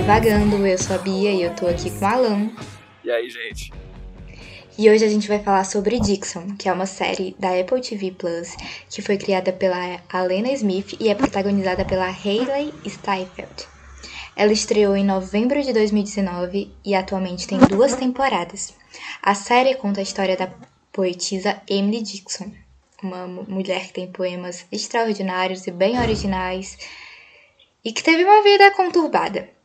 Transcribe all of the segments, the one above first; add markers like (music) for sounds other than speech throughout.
Divagando, eu sou a Bia e eu tô aqui com o Alan. E aí, gente? E hoje a gente vai falar sobre Dixon, que é uma série da Apple TV Plus, que foi criada pela Alena Smith e é protagonizada pela Hayley Steinfeld. Ela estreou em novembro de 2019 e atualmente tem duas temporadas. A série conta a história da poetisa Emily Dixon, uma mulher que tem poemas extraordinários e bem originais e que teve uma vida conturbada.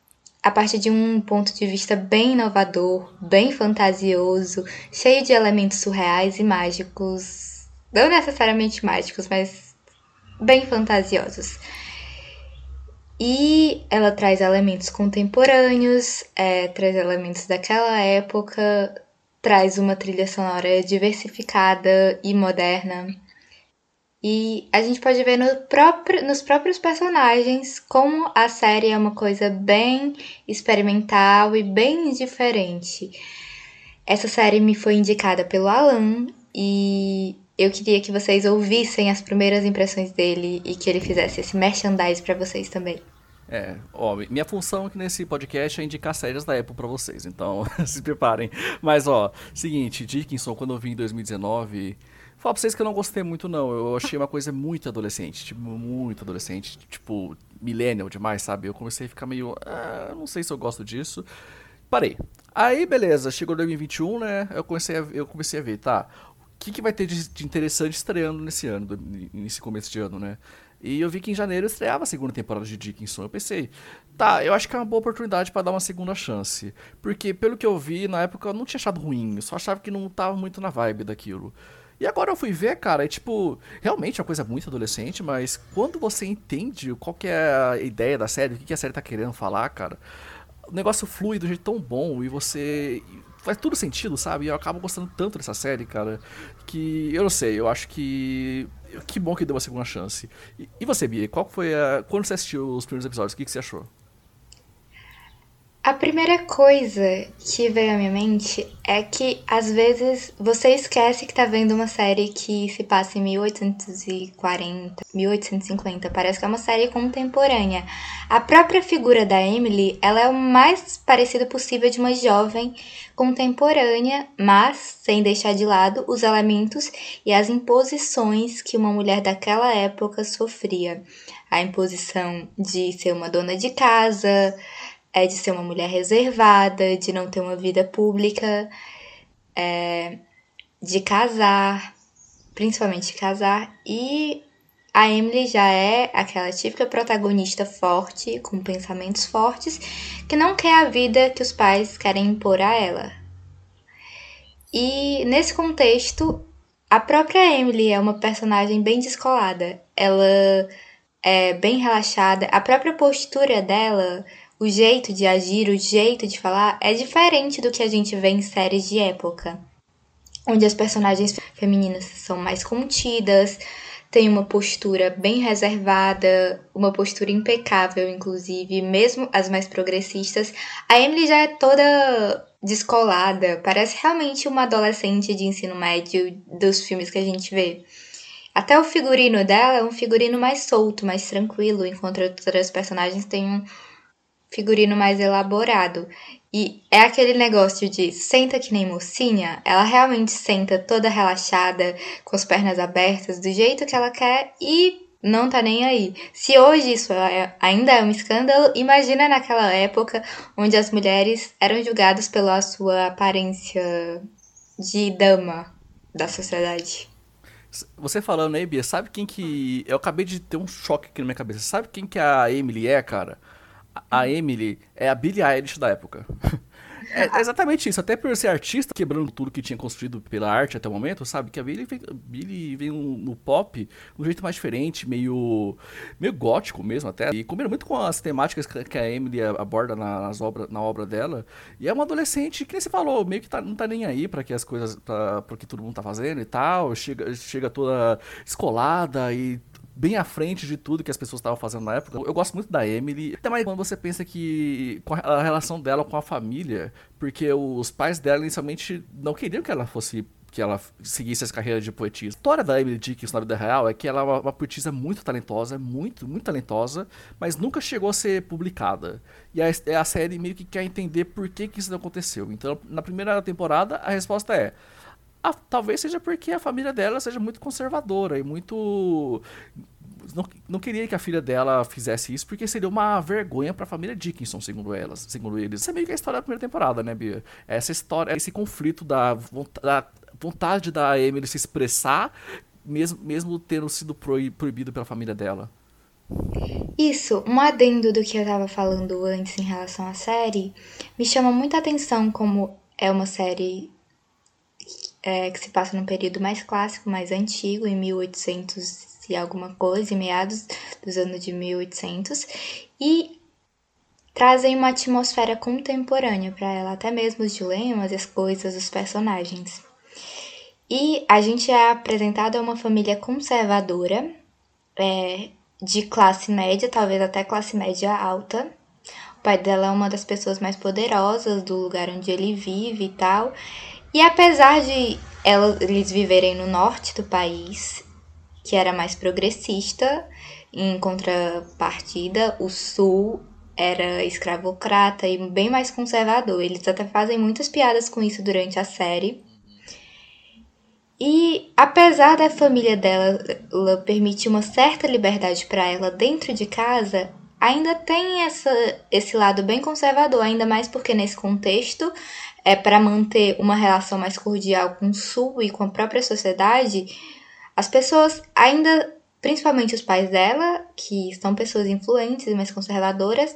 A partir de um ponto de vista bem inovador, bem fantasioso, cheio de elementos surreais e mágicos, não necessariamente mágicos, mas bem fantasiosos. E ela traz elementos contemporâneos, é, traz elementos daquela época, traz uma trilha sonora diversificada e moderna. E a gente pode ver no próprio, nos próprios personagens como a série é uma coisa bem experimental e bem diferente. Essa série me foi indicada pelo Alan e eu queria que vocês ouvissem as primeiras impressões dele e que ele fizesse esse merchandise para vocês também. É, ó, minha função aqui nesse podcast é indicar séries da Apple para vocês, então (laughs) se preparem. Mas ó, seguinte, Dickinson, quando eu vi em 2019, falar pra vocês que eu não gostei muito não, eu achei uma coisa muito adolescente, tipo, muito adolescente, tipo, millennial demais, sabe? Eu comecei a ficar meio, ah, não sei se eu gosto disso. Parei. Aí, beleza, chegou 2021, né? Eu comecei a, eu comecei a ver, tá? O que, que vai ter de, de interessante estreando nesse ano, nesse começo de ano, né? E eu vi que em janeiro estreava a segunda temporada de Dickinson. Eu pensei, tá, eu acho que é uma boa oportunidade para dar uma segunda chance. Porque, pelo que eu vi, na época eu não tinha achado ruim, eu só achava que não tava muito na vibe daquilo. E agora eu fui ver, cara, é tipo, realmente é uma coisa muito adolescente, mas quando você entende qual que é a ideia da série, o que a série tá querendo falar, cara, o negócio flui do jeito tão bom e você faz tudo sentido, sabe? E eu acabo gostando tanto dessa série, cara, que eu não sei, eu acho que que bom que deu uma segunda chance. E, e você, Bia, qual foi a. Quando você assistiu os primeiros episódios, o que, que você achou? A primeira coisa que veio à minha mente é que às vezes você esquece que tá vendo uma série que se passa em 1840, 1850, parece que é uma série contemporânea. A própria figura da Emily, ela é o mais parecida possível de uma jovem contemporânea, mas sem deixar de lado os elementos e as imposições que uma mulher daquela época sofria. A imposição de ser uma dona de casa, é de ser uma mulher reservada, de não ter uma vida pública, é, de casar, principalmente casar, e a Emily já é aquela típica protagonista forte, com pensamentos fortes, que não quer a vida que os pais querem impor a ela. E nesse contexto, a própria Emily é uma personagem bem descolada. Ela é bem relaxada, a própria postura dela o jeito de agir, o jeito de falar é diferente do que a gente vê em séries de época, onde as personagens femininas são mais contidas, têm uma postura bem reservada, uma postura impecável, inclusive, mesmo as mais progressistas. A Emily já é toda descolada, parece realmente uma adolescente de ensino médio dos filmes que a gente vê. Até o figurino dela é um figurino mais solto, mais tranquilo, enquanto outras personagens têm um figurino mais elaborado. E é aquele negócio de senta que nem mocinha, ela realmente senta toda relaxada, com as pernas abertas, do jeito que ela quer e não tá nem aí. Se hoje isso é, ainda é um escândalo, imagina naquela época onde as mulheres eram julgadas pela sua aparência de dama da sociedade. Você falando aí, Bia, sabe quem que. Eu acabei de ter um choque aqui na minha cabeça. Sabe quem que a Emily é, cara? A Emily é a Billie Eilish da época. (laughs) É exatamente isso, até por ser artista, quebrando tudo que tinha construído pela arte até o momento, sabe? Que a Billie vem, Billie vem no pop de um jeito mais diferente, meio, meio gótico mesmo até. E combina muito com as temáticas que a Emily aborda nas obra, na obra dela. E é uma adolescente que nem você falou, meio que tá, não tá nem aí para que as coisas, pra, pra que todo mundo tá fazendo e tal. Chega, chega toda escolada e bem à frente de tudo que as pessoas estavam fazendo na época. Eu gosto muito da Emily, até mais quando você pensa que com a relação dela com a família, porque os pais dela inicialmente não queriam que ela fosse que ela seguisse essa carreira de poetisa. A história da Emily Dickinson na vida real é que ela é uma, uma poetisa muito talentosa, muito, muito talentosa, mas nunca chegou a ser publicada. E a, a série meio que quer entender por que, que isso não aconteceu. Então, na primeira temporada, a resposta é ah, talvez seja porque a família dela seja muito conservadora e muito. Não, não queria que a filha dela fizesse isso porque seria uma vergonha para a família Dickinson, segundo elas, segundo eles. Isso é meio que a história da primeira temporada, né, Bia? Essa história, esse conflito da, da vontade da Emily se expressar, mesmo, mesmo tendo sido proibido pela família dela. Isso, um adendo do que eu estava falando antes em relação à série, me chama muita atenção como é uma série é, que se passa num período mais clássico, mais antigo, em 1800 e alguma coisa, em meados dos anos de 1800, e trazem uma atmosfera contemporânea para ela, até mesmo os dilemas, as coisas, os personagens. E a gente é apresentado a uma família conservadora, é, de classe média, talvez até classe média alta. O pai dela é uma das pessoas mais poderosas do lugar onde ele vive e tal. E apesar de eles viverem no norte do país, que era mais progressista, em contrapartida, o sul era escravocrata e bem mais conservador. Eles até fazem muitas piadas com isso durante a série. E apesar da família dela permitir uma certa liberdade para ela dentro de casa, ainda tem essa, esse lado bem conservador, ainda mais porque nesse contexto é para manter uma relação mais cordial com o Sul e com a própria sociedade, as pessoas ainda, principalmente os pais dela, que são pessoas influentes, mas conservadoras,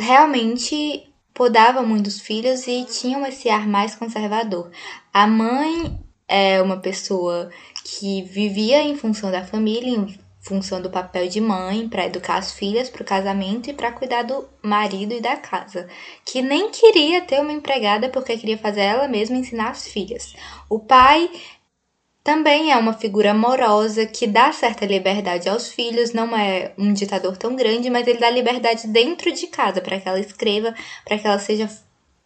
realmente podavam muito os filhos e tinham esse ar mais conservador. A mãe é uma pessoa que vivia em função da família, função do papel de mãe para educar as filhas para o casamento e para cuidar do marido e da casa, que nem queria ter uma empregada porque queria fazer ela mesma ensinar as filhas. O pai também é uma figura amorosa que dá certa liberdade aos filhos, não é um ditador tão grande, mas ele dá liberdade dentro de casa para que ela escreva, para que ela seja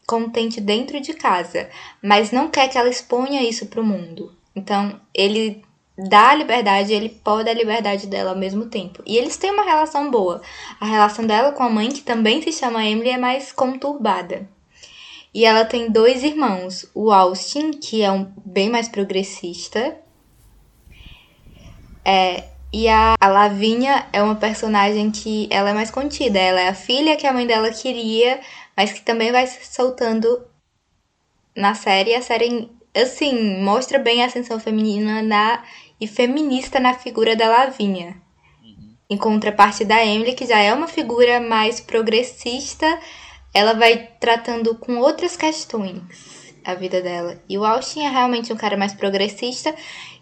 contente dentro de casa, mas não quer que ela exponha isso para o mundo. Então, ele dá a liberdade, ele pode a liberdade dela ao mesmo tempo. E eles têm uma relação boa. A relação dela com a mãe, que também se chama Emily, é mais conturbada. E ela tem dois irmãos, o Austin, que é um bem mais progressista, é, e a, a Lavinha é uma personagem que ela é mais contida. Ela é a filha que a mãe dela queria, mas que também vai se soltando na série. A série, assim, mostra bem a ascensão feminina na e feminista na figura da Lavinha. Uhum. Em contraparte da Emily, que já é uma figura mais progressista, ela vai tratando com outras questões a vida dela. E o Austin é realmente um cara mais progressista,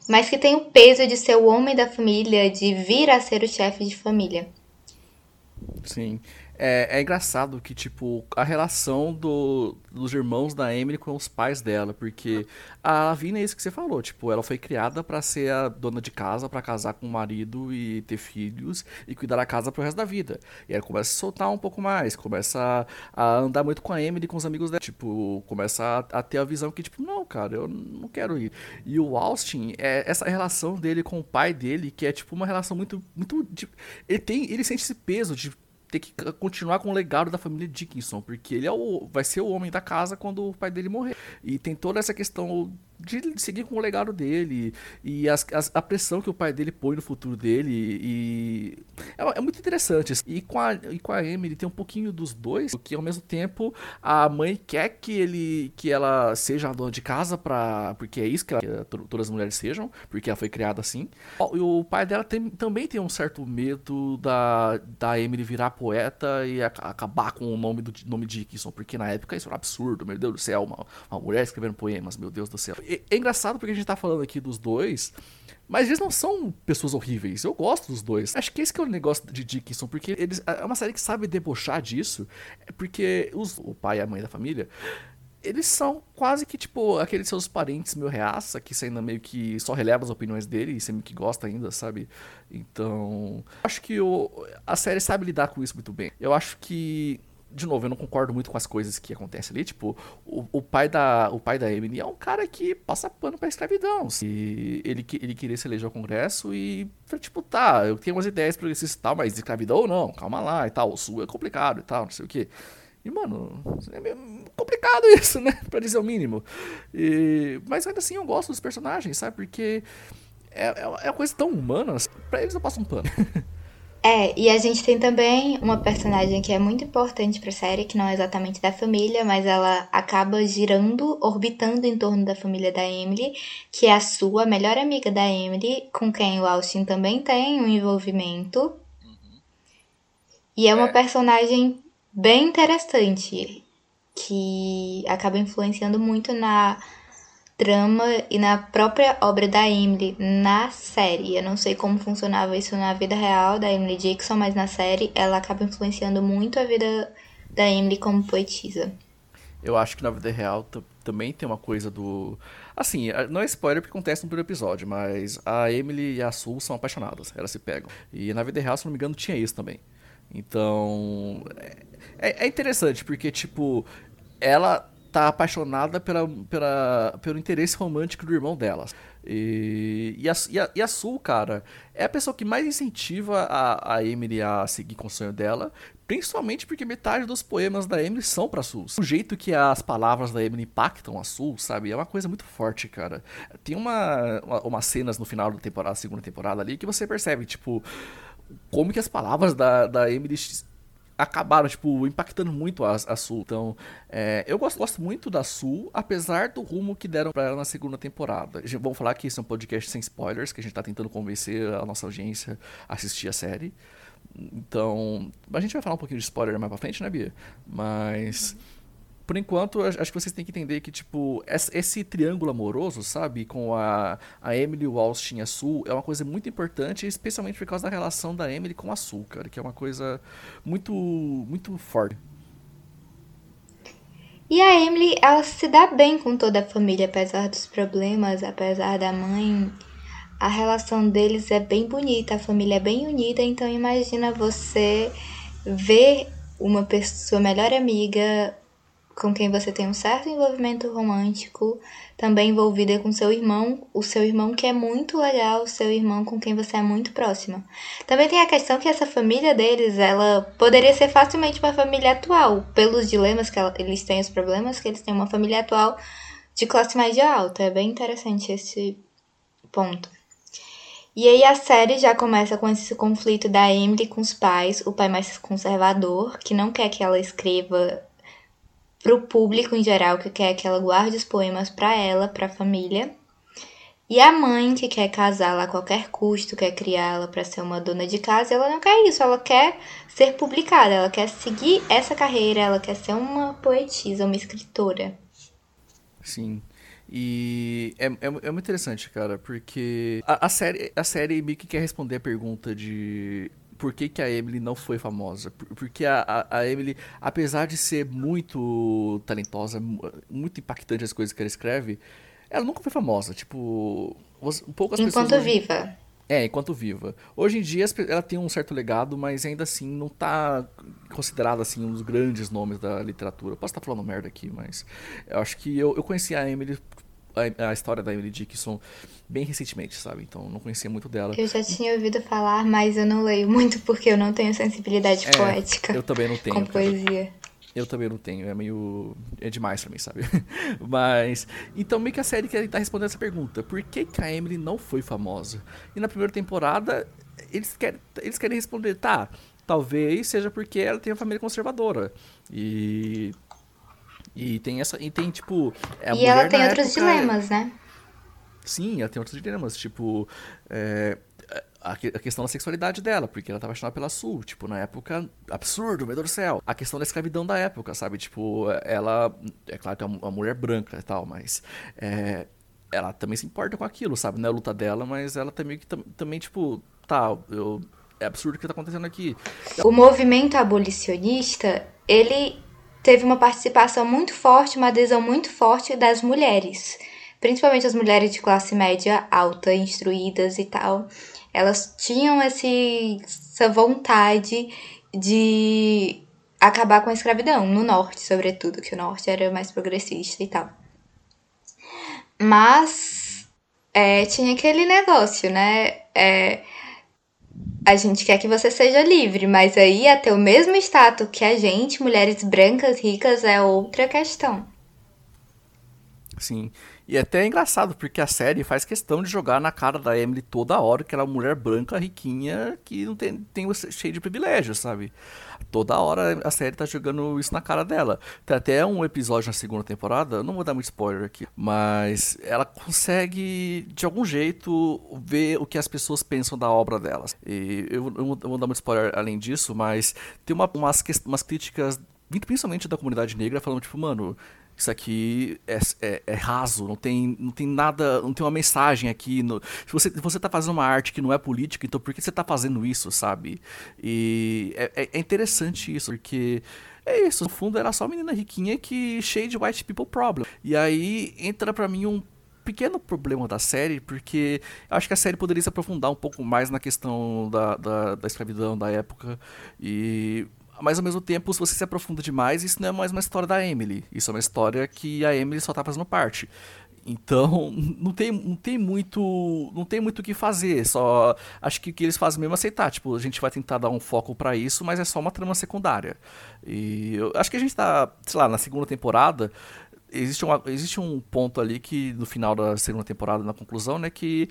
mas que tem o peso de ser o homem da família, de vir a ser o chefe de família. Sim. É, é, engraçado que, tipo, a relação do, dos irmãos da Emily com os pais dela, porque a Lavina é isso que você falou, tipo, ela foi criada para ser a dona de casa, para casar com o marido e ter filhos e cuidar da casa pro resto da vida. E ela começa a soltar um pouco mais, começa a, a andar muito com a Emily com os amigos dela, tipo, começa a, a, ter a visão que, tipo, não, cara, eu não quero ir. E o Austin, é essa relação dele com o pai dele, que é, tipo, uma relação muito, muito, tipo, ele tem, ele sente esse peso de ter que continuar com o legado da família Dickinson, porque ele é o, vai ser o homem da casa quando o pai dele morrer. E tem toda essa questão de seguir com o legado dele. E as, as, a pressão que o pai dele põe no futuro dele. E é, é, muito interessante. E com a e com a Emily tem um pouquinho dos dois que ao mesmo tempo a mãe quer que ele que ela seja a dona de casa para porque é isso que, ela, que todas as mulheres sejam porque ela foi criada assim. E o pai dela tem, também tem um certo medo da, da Emily virar poeta e a, acabar com o nome do nome Dickinson porque na época isso era um absurdo. Meu Deus do céu uma, uma mulher escrevendo poemas meu Deus do céu é, é engraçado porque a gente tá falando aqui dos dois, mas eles não são pessoas horríveis. Eu gosto dos dois. Acho que esse que é o negócio de Dickinson, porque eles é uma série que sabe debochar disso, é porque os, o pai e a mãe da família eles são quase que, tipo, aqueles seus parentes meio reaça, que você ainda meio que só releva as opiniões dele e você meio que gosta ainda, sabe? Então, acho que o, a série sabe lidar com isso muito bem. Eu acho que de novo, eu não concordo muito com as coisas que acontecem ali. Tipo, o, o pai da o pai da Emily é um cara que passa pano pra escravidão. E ele, ele queria se eleger ao Congresso e, tipo, tá, eu tenho umas ideias progressistas e tal, mas escravidão ou não, calma lá e tal. O Sul é complicado e tal, não sei o que. E, mano, é meio complicado (laughs) isso, né? Pra dizer o mínimo. E, mas ainda assim eu gosto dos personagens, sabe? Porque é, é, é uma coisa tão humana, pra eles eu passo um pano. (laughs) É, e a gente tem também uma personagem que é muito importante pra série, que não é exatamente da família, mas ela acaba girando, orbitando em torno da família da Emily, que é a sua melhor amiga da Emily, com quem o Austin também tem um envolvimento. Uhum. E é uma é. personagem bem interessante, que acaba influenciando muito na trama e na própria obra da Emily na série. Eu não sei como funcionava isso na vida real da Emily Dixon, mas na série ela acaba influenciando muito a vida da Emily como poetisa. Eu acho que na vida real também tem uma coisa do. Assim, não é spoiler porque acontece no primeiro episódio, mas a Emily e a Sul são apaixonadas, elas se pegam. E na vida real, se não me engano, tinha isso também. Então. É, é interessante porque, tipo, ela tá apaixonada pela, pela, pelo interesse romântico do irmão dela. E, e, a, e, a, e a Sul, cara, é a pessoa que mais incentiva a, a Emily a seguir com o sonho dela, principalmente porque metade dos poemas da Emily são pra Sul. O jeito que as palavras da Emily impactam a Sul, sabe, é uma coisa muito forte, cara. Tem uma, uma umas cenas no final da temporada, segunda temporada ali, que você percebe, tipo, como que as palavras da, da Emily acabaram, tipo, impactando muito a, a Sul. Então, é, eu gosto, gosto muito da Sul, apesar do rumo que deram para ela na segunda temporada. Vamos falar que esse é um podcast sem spoilers, que a gente tá tentando convencer a nossa audiência a assistir a série. Então, a gente vai falar um pouquinho de spoiler mais pra frente, né, Bia? Mas por enquanto, acho que vocês têm que entender que, tipo, esse triângulo amoroso, sabe, com a, a Emily, o Austin e a Sul, é uma coisa muito importante, especialmente por causa da relação da Emily com a Sul, cara, que é uma coisa muito, muito forte. E a Emily, ela se dá bem com toda a família, apesar dos problemas, apesar da mãe. A relação deles é bem bonita, a família é bem unida, então imagina você ver uma pessoa, sua melhor amiga com quem você tem um certo envolvimento romântico, também envolvida com seu irmão, o seu irmão que é muito legal, o seu irmão com quem você é muito próxima. Também tem a questão que essa família deles, ela poderia ser facilmente uma família atual, pelos dilemas que ela, eles têm, os problemas que eles têm, uma família atual de classe média alta. É bem interessante esse ponto. E aí a série já começa com esse conflito da Emily com os pais, o pai mais conservador, que não quer que ela escreva para o público em geral que quer que ela guarde os poemas para ela, para a família. E a mãe que quer casá-la a qualquer custo, quer criá-la para ser uma dona de casa, ela não quer isso, ela quer ser publicada, ela quer seguir essa carreira, ela quer ser uma poetisa, uma escritora. Sim. E é, é, é, muito interessante, cara, porque a, a, série, a série meio que quer responder a pergunta de por que, que a Emily não foi famosa. Porque a, a, a, Emily, apesar de ser muito talentosa, muito impactante as coisas que ela escreve, ela nunca foi famosa. Tipo, poucas enquanto pessoas. Enquanto viva. É, enquanto viva. Hoje em dia ela tem um certo legado, mas ainda assim não está considerada assim um dos grandes nomes da literatura. Posso estar falando merda aqui, mas eu acho que eu, eu conheci a Emily a, a, história da Emily Dickinson bem recentemente, sabe? Então não conhecia muito dela. Eu já tinha ouvido falar, mas eu não leio muito porque eu não tenho sensibilidade é, poética. Eu também não tenho. Com poesia. Eu também não tenho, é meio. É demais pra mim, sabe? (laughs) Mas. Então, meio que a série quer estar respondendo essa pergunta: por que, que a Emily não foi famosa? E na primeira temporada, eles querem, eles querem responder: tá, talvez seja porque ela tem uma família conservadora. E e tem essa. E tem, tipo. É e ela tem outros época, dilemas, né? Sim, ela tem outros dilemas. Tipo. É, a, questão da sexualidade dela, porque ela tava apaixonada pela Sul, tipo, na época, absurdo, meu Deus do céu. A questão da escravidão da época, sabe? Tipo, ela, é claro que é uma mulher branca e tal, mas é, ela também se importa com aquilo, sabe? Não é a luta dela, mas ela também, também tipo, tá, eu, é absurdo o que tá acontecendo aqui. O movimento abolicionista, ele teve uma participação muito forte, uma adesão muito forte das mulheres, principalmente as mulheres de classe média alta, instruídas e tal. Elas tinham esse, essa vontade de acabar com a escravidão, no norte, sobretudo, que o norte era mais progressista e tal. Mas é, tinha aquele negócio, né? É, a gente quer que você seja livre, mas aí até o mesmo status que a gente, mulheres brancas ricas, é outra questão. Sim. E é até é engraçado, porque a série faz questão de jogar na cara da Emily toda hora que ela é uma mulher branca, riquinha, que não tem, tem cheio de privilégios, sabe? Toda hora a série tá jogando isso na cara dela. Tem até um episódio na segunda temporada, não vou dar muito spoiler aqui, mas ela consegue, de algum jeito, ver o que as pessoas pensam da obra delas. E eu, não vou dar muito spoiler além disso, mas tem uma, umas, umas críticas, principalmente da comunidade negra, falando, tipo, mano isso aqui é, é, é, raso, não tem, não tem nada, não tem uma mensagem aqui. No, se você, você tá fazendo uma arte que não é política, então por que você tá fazendo isso, sabe? E é, é, é interessante isso, porque é isso, no fundo era só menina riquinha que cheia de white people problem. E aí entra para mim um pequeno problema da série, porque acho que a série poderia se aprofundar um pouco mais na questão da, da, da escravidão da época e mas ao mesmo tempo, se você se aprofunda demais, isso não é mais uma história da Emily. Isso é uma história que a Emily só tá fazendo parte. Então, (laughs) não tem, não tem muito. Não tem muito o que fazer. Só. Acho que o que eles fazem mesmo é aceitar. Tipo, a gente vai tentar dar um foco para isso, mas é só uma trama secundária. E eu acho que a gente tá, sei lá, na segunda temporada. Existe, uma, existe um ponto ali que no final da segunda temporada, na conclusão, né, que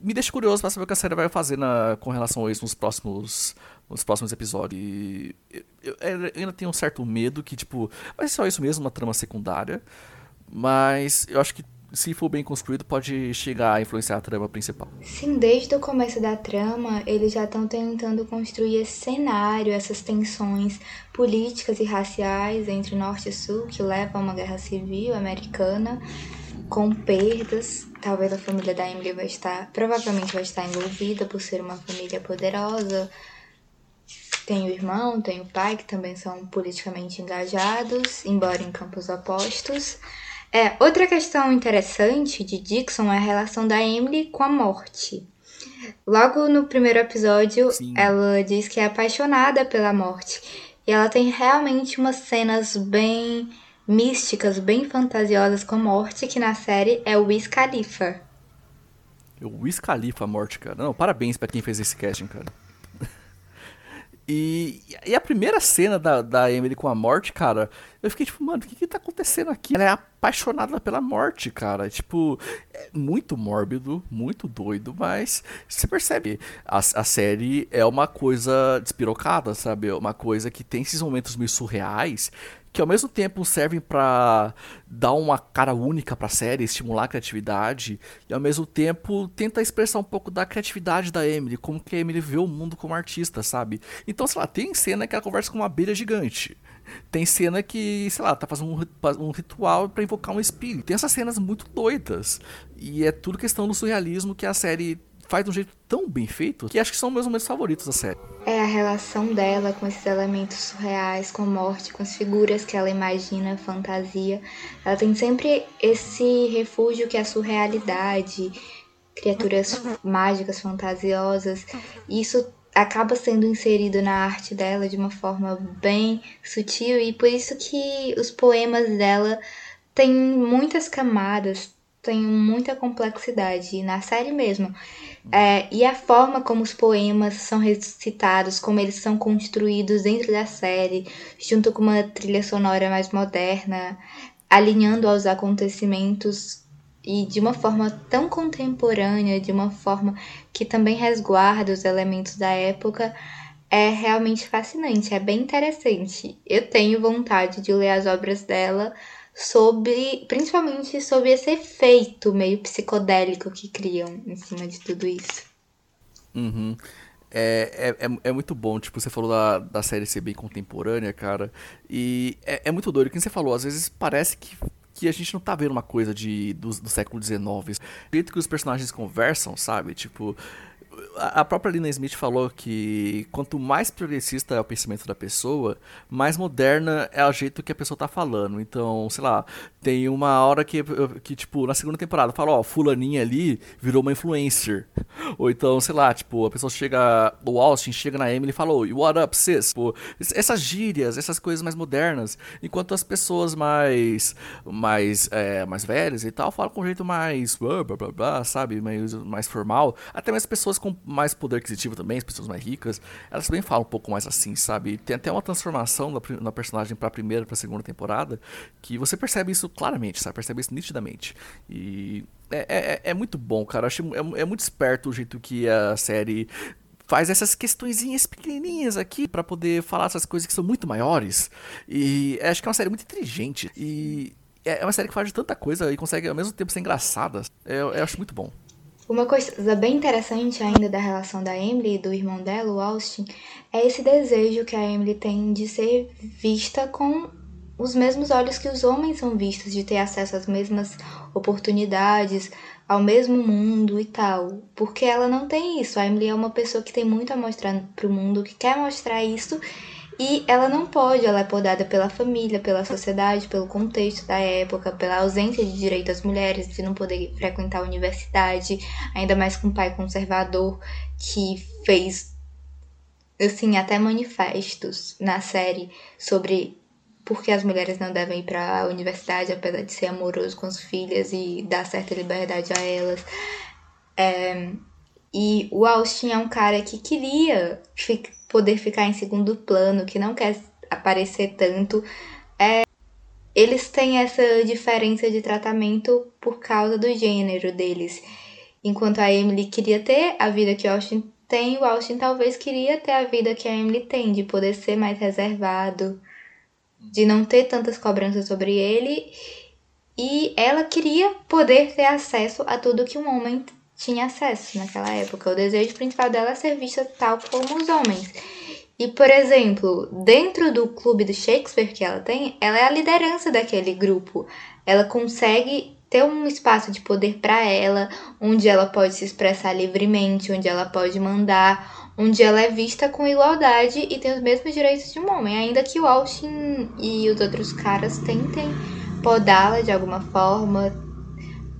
me deixa curioso para saber o que a série vai fazer na, com relação a isso nos próximos nos próximos episódios. Eu, eu, eu, ainda tenho um certo medo que, tipo, vai ser só isso mesmo, uma trama secundária. Mas eu acho que se for bem construído, pode chegar a influenciar a trama principal. Sim, desde o começo da trama, eles já estão tentando construir esse cenário, essas tensões políticas e raciais entre Norte e Sul, que levam a uma guerra civil americana, com perdas. Talvez a família da Emily vai estar, provavelmente vai estar envolvida por ser uma família poderosa, tem o irmão, tem o pai, que também são politicamente engajados, embora em campos opostos. É, outra questão interessante de Dixon é a relação da Emily com a morte. Logo no primeiro episódio, Sim. ela diz que é apaixonada pela morte. E ela tem realmente umas cenas bem místicas, bem fantasiosas com a morte, que na série é o Wiz Khalifa. O Wiz Khalifa, a morte, cara. Não, parabéns para quem fez esse casting, cara. E, e a primeira cena da, da Emily com a morte, cara, eu fiquei tipo, mano, o que que tá acontecendo aqui? Ela é apaixonada pela morte, cara. Tipo, é muito mórbido, muito doido, mas você percebe, a, a série é uma coisa despirocada, sabe? É uma coisa que tem esses momentos meio surreais que ao mesmo tempo servem para dar uma cara única para a série, estimular a criatividade, e ao mesmo tempo tenta expressar um pouco da criatividade da Emily, como que a Emily vê o mundo como artista, sabe? Então, sei lá, tem cena que ela conversa com uma abelha gigante. Tem cena que, sei lá, tá fazendo um, um ritual para invocar um espírito. Tem essas cenas muito doidas. E é tudo questão do surrealismo que a série faz de um jeito tão bem feito que acho que são meus momentos favoritos da série. É a relação dela com esses elementos surreais, com morte, com as figuras que ela imagina, fantasia. Ela tem sempre esse refúgio que é a surrealidade, criaturas mágicas, fantasiosas. Isso acaba sendo inserido na arte dela de uma forma bem sutil e por isso que os poemas dela têm muitas camadas, têm muita complexidade. Na série mesmo, é, e a forma como os poemas são recitados, como eles são construídos dentro da série, junto com uma trilha sonora mais moderna, alinhando aos acontecimentos e de uma forma tão contemporânea, de uma forma que também resguarda os elementos da época, é realmente fascinante, é bem interessante. Eu tenho vontade de ler as obras dela sobre, principalmente sobre esse efeito meio psicodélico que criam em cima de tudo isso. Uhum. É, é, é, é, muito bom, tipo, você falou da, da série ser bem contemporânea, cara, e é, é muito doido, que você falou, às vezes parece que, que a gente não tá vendo uma coisa de, do, do século XIX. O jeito que os personagens conversam, sabe, tipo, a própria Lina Smith falou que quanto mais progressista é o pensamento da pessoa, mais moderna é o jeito que a pessoa tá falando. Então, sei lá, tem uma hora que, que tipo, na segunda temporada, fala, ó, fulaninha ali virou uma influencer. (laughs) Ou então, sei lá, tipo, a pessoa chega, o Austin chega na Emily e fala, what up, sis? Tipo, essas gírias, essas coisas mais modernas. Enquanto as pessoas mais, mais, é, mais velhas e tal, falam com um jeito mais, blá, blá, blá, blá, sabe, mais, mais formal. Até mais pessoas com mais poder aquisitivo também, as pessoas mais ricas, elas também falam um pouco mais assim, sabe? Tem até uma transformação na, na personagem pra primeira pra segunda temporada, que você percebe isso claramente, sabe? Percebe isso nitidamente. E é, é, é muito bom, cara. Eu é, é muito esperto o jeito que a série faz essas questõezinhas pequenininhas aqui para poder falar essas coisas que são muito maiores. E acho que é uma série muito inteligente. E é uma série que faz tanta coisa e consegue ao mesmo tempo ser engraçada. Eu, eu acho muito bom. Uma coisa bem interessante ainda da relação da Emily e do irmão dela, o Austin, é esse desejo que a Emily tem de ser vista com os mesmos olhos que os homens são vistos, de ter acesso às mesmas oportunidades, ao mesmo mundo e tal. Porque ela não tem isso. A Emily é uma pessoa que tem muito a mostrar pro mundo, que quer mostrar isso e ela não pode, ela é podada pela família, pela sociedade, pelo contexto da época, pela ausência de direito às mulheres, de não poder frequentar a universidade, ainda mais com um pai conservador que fez, assim, até manifestos na série sobre por que as mulheres não devem ir para a universidade, apesar de ser amoroso com as filhas e dar certa liberdade a elas. É, e o Austin é um cara que queria poder ficar em segundo plano, que não quer aparecer tanto. É, eles têm essa diferença de tratamento por causa do gênero deles. Enquanto a Emily queria ter a vida que Austin tem, o Austin talvez queria ter a vida que a Emily tem, de poder ser mais reservado, de não ter tantas cobranças sobre ele. E ela queria poder ter acesso a tudo que um homem tinha acesso naquela época. O desejo principal dela é ser vista tal como os homens. E, por exemplo, dentro do clube do Shakespeare que ela tem, ela é a liderança daquele grupo. Ela consegue ter um espaço de poder para ela, onde ela pode se expressar livremente, onde ela pode mandar, onde ela é vista com igualdade e tem os mesmos direitos de um homem, ainda que o Austin e os outros caras tentem podá-la de alguma forma,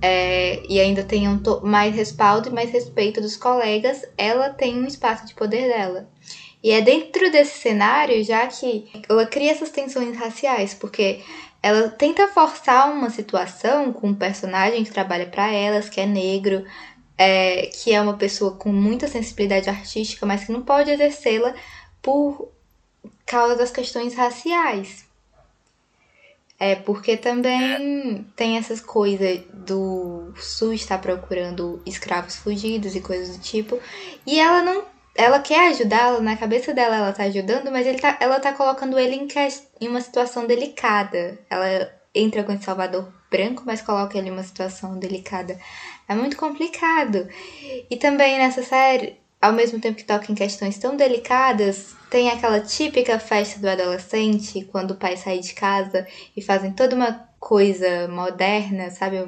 é, e ainda tenham mais respaldo e mais respeito dos colegas, ela tem um espaço de poder dela. E é dentro desse cenário já que ela cria essas tensões raciais, porque ela tenta forçar uma situação com um personagem que trabalha para elas, que é negro, é, que é uma pessoa com muita sensibilidade artística, mas que não pode exercê-la por causa das questões raciais. É, porque também tem essas coisas do Sul estar procurando escravos fugidos e coisas do tipo. E ela não. Ela quer ajudá-lo, na cabeça dela ela tá ajudando, mas ele tá, ela tá colocando ele em, em uma situação delicada. Ela entra com esse Salvador branco, mas coloca ele em uma situação delicada. É muito complicado. E também nessa série, ao mesmo tempo que toca em questões tão delicadas, tem aquela típica festa do adolescente, quando o pai sai de casa e fazem toda uma coisa moderna, sabe?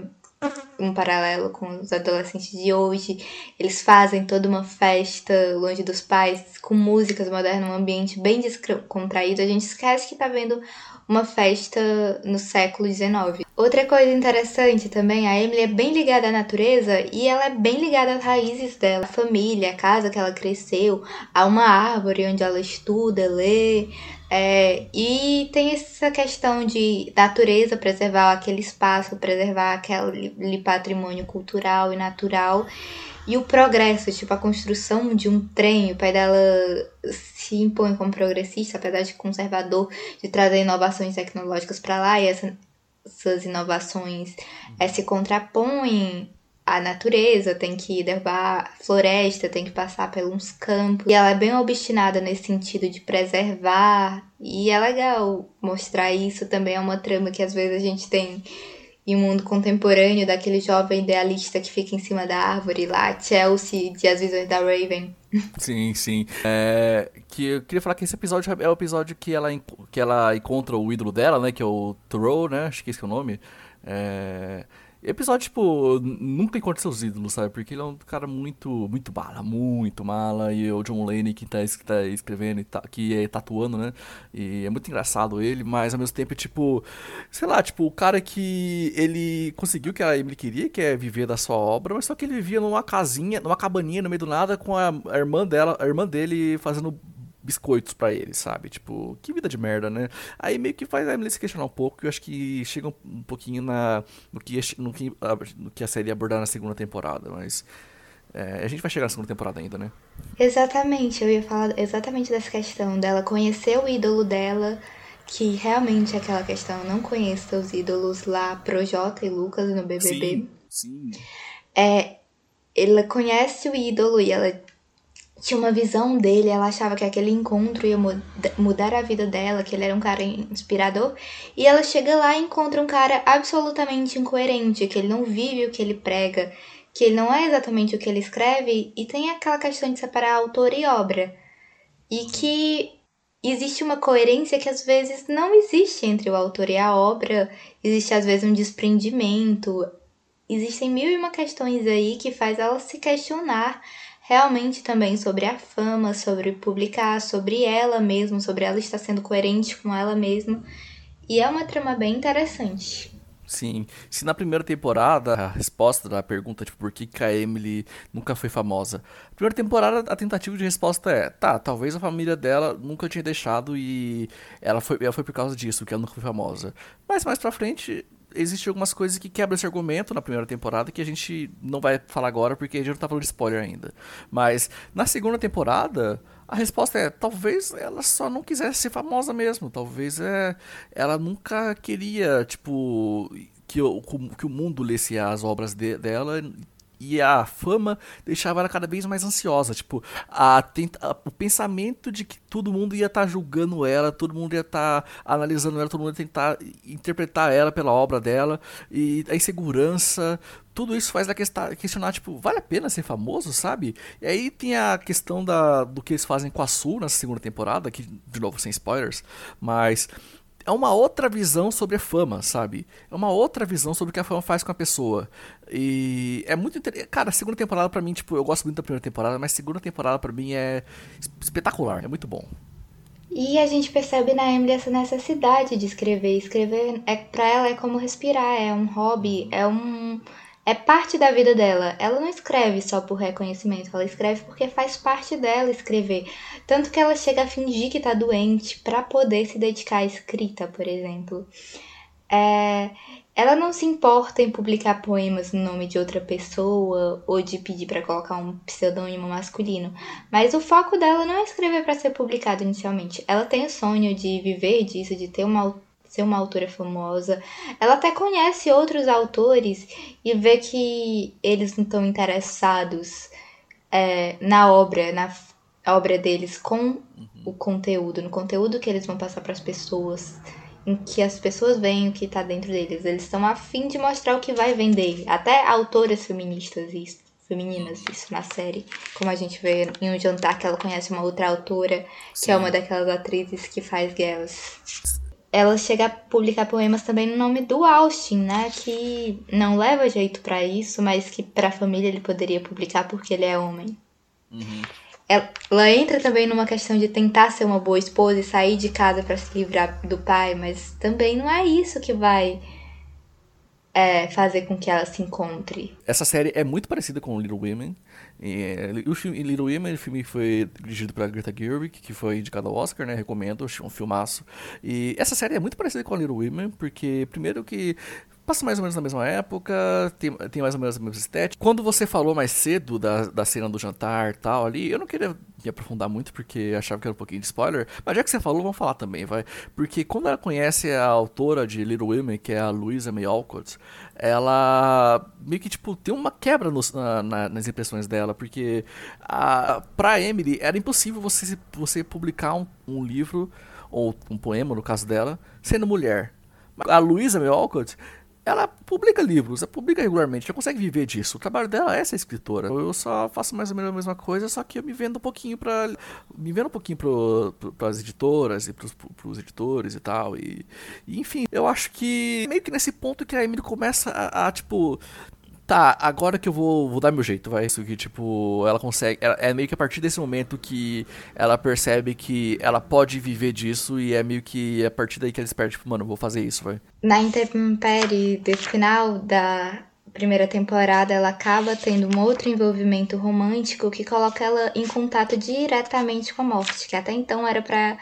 Um paralelo com os adolescentes de hoje. Eles fazem toda uma festa longe dos pais, com músicas modernas, um ambiente bem descontraído. A gente esquece que tá vendo uma festa no século XIX. Outra coisa interessante também, a Emily é bem ligada à natureza e ela é bem ligada às raízes dela, a família, a casa que ela cresceu, a uma árvore onde ela estuda, lê. É, e tem essa questão de natureza, preservar aquele espaço, preservar aquele patrimônio cultural e natural e o progresso, tipo a construção de um trem, o pai dela se impõe como progressista, apesar de conservador, de trazer inovações tecnológicas para lá, e essa, essas inovações é, se contrapõem à natureza, tem que derrubar floresta, tem que passar pelos campos. E ela é bem obstinada nesse sentido de preservar, e é legal mostrar isso também. É uma trama que às vezes a gente tem em um mundo contemporâneo daquele jovem idealista que fica em cima da árvore lá, Chelsea de As Visões da Raven. Sim, sim. É, que eu queria falar que esse episódio é o episódio que ela, que ela encontra o ídolo dela, né? Que é o Thoreau, né? Acho que esse é o nome. É, episódio, tipo, nunca encontre seus ídolos, sabe? Porque ele é um cara muito, muito mala, muito mala. E o John Lane que tá, que tá escrevendo, tá, que é tatuando, né? E é muito engraçado ele, mas ao mesmo tempo, tipo, sei lá, tipo, o cara que ele conseguiu que a Emily queria, que é viver da sua obra, mas só que ele vivia numa casinha, numa cabaninha no meio do nada com a irmã dela, a irmã dele fazendo biscoitos para ele, sabe? Tipo, que vida de merda, né? Aí meio que faz a Emily se questionar um pouco, eu acho que chega um, um pouquinho na no que, no, que, no que a série abordar na segunda temporada, mas é, a gente vai chegar na segunda temporada ainda, né? Exatamente, eu ia falar exatamente dessa questão dela conhecer o ídolo dela, que realmente é aquela questão, não conheça os ídolos lá, Projota e Lucas no BBB. Sim, sim. É, ela conhece o ídolo e ela tinha uma visão dele, ela achava que aquele encontro ia mudar a vida dela, que ele era um cara inspirador, e ela chega lá e encontra um cara absolutamente incoerente, que ele não vive o que ele prega, que ele não é exatamente o que ele escreve, e tem aquela questão de separar autor e obra. E que existe uma coerência que às vezes não existe entre o autor e a obra, existe às vezes um desprendimento, existem mil e uma questões aí que faz ela se questionar realmente também sobre a fama, sobre publicar, sobre ela mesma, sobre ela estar sendo coerente com ela mesma. E é uma trama bem interessante. Sim. Se na primeira temporada a resposta da pergunta, tipo, por que, que a Emily nunca foi famosa? Na primeira temporada a tentativa de resposta é, tá, talvez a família dela nunca tinha deixado e ela foi, ela foi por causa disso que ela nunca foi famosa. Mas mais pra frente existem algumas coisas que quebram esse argumento na primeira temporada que a gente não vai falar agora porque a gente não tá falando de spoiler ainda. Mas na segunda temporada, a resposta é: talvez ela só não quisesse ser famosa mesmo. Talvez é, ela nunca queria, tipo, que, o, que o mundo lesse as obras de, dela e a fama deixava ela cada vez mais ansiosa. Tipo, a, a, o pensamento de que todo mundo ia estar tá julgando ela, todo mundo ia estar tá analisando ela, todo mundo ia tentar interpretar ela pela obra dela, e a insegurança, tudo isso faz ela questionar, tipo, vale a pena ser famoso, sabe? E aí tem a questão da, do que eles fazem com a Sul nessa segunda temporada, que, de novo, sem spoilers, mas é uma outra visão sobre a fama, sabe? É uma outra visão sobre o que a fama faz com a pessoa. E é muito interessante. Cara, a segunda temporada para mim, tipo, eu gosto muito da primeira temporada, mas a segunda temporada para mim é espetacular, é muito bom. E a gente percebe na Emily essa necessidade de escrever. Escrever é para ela é como respirar, é um hobby, é um é parte da vida dela. Ela não escreve só por reconhecimento, ela escreve porque faz parte dela escrever. Tanto que ela chega a fingir que tá doente para poder se dedicar à escrita, por exemplo. É, ela não se importa em publicar poemas no nome de outra pessoa ou de pedir para colocar um pseudônimo masculino, mas o foco dela não é escrever para ser publicado inicialmente. Ela tem o sonho de viver disso, de ter uma ser uma autora famosa. Ela até conhece outros autores e vê que eles não estão interessados é, na obra, na obra deles com uhum. o conteúdo, no conteúdo que eles vão passar para as pessoas, em que as pessoas veem o que está dentro deles. Eles estão afim de mostrar o que vai vender. Até autoras feministas isso, femininas isso na série, como a gente vê em um jantar que ela conhece uma outra autora Sim. que é uma daquelas atrizes que faz Girls ela chega a publicar poemas também no nome do Austin, né? Que não leva jeito para isso, mas que para a família ele poderia publicar porque ele é homem. Uhum. Ela entra também numa questão de tentar ser uma boa esposa e sair de casa para se livrar do pai, mas também não é isso que vai é, fazer com que ela se encontre. Essa série é muito parecida com Little Women. E, o filme Little Women, o filme foi dirigido por Greta Gerwig, que foi indicado ao Oscar, né? Recomendo, um filmaço. E essa série é muito parecida com Little Women, porque primeiro que passa mais ou menos na mesma época, tem, tem mais ou menos a mesma estética. Quando você falou mais cedo da, da cena do jantar tal ali, eu não queria me aprofundar muito porque achava que era um pouquinho de spoiler, mas já que você falou, vamos falar também, vai. Porque quando ela conhece a autora de Little Women, que é a Louisa May Alcott, ela meio que, tipo, tem uma quebra na, na, nas impressões dela, porque a, pra Emily era impossível você, você publicar um, um livro, ou um poema, no caso dela, sendo mulher. A May Alcott ela publica livros, ela publica regularmente, ela consegue viver disso. O trabalho dela é ser escritora. Eu só faço mais ou menos a mesma coisa, só que eu me vendo um pouquinho para me vendo um pouquinho para as editoras e para os editores e tal. E, e, enfim, eu acho que meio que nesse ponto que a Emily começa a, a tipo tá, agora que eu vou, vou dar meu jeito, vai. Isso que, tipo, ela consegue. Ela, é meio que a partir desse momento que ela percebe que ela pode viver disso e é meio que a partir daí que ela espera, tipo, mano, vou fazer isso, vai. Na intempérie desse final da primeira temporada, ela acaba tendo um outro envolvimento romântico que coloca ela em contato diretamente com a morte, que até então era para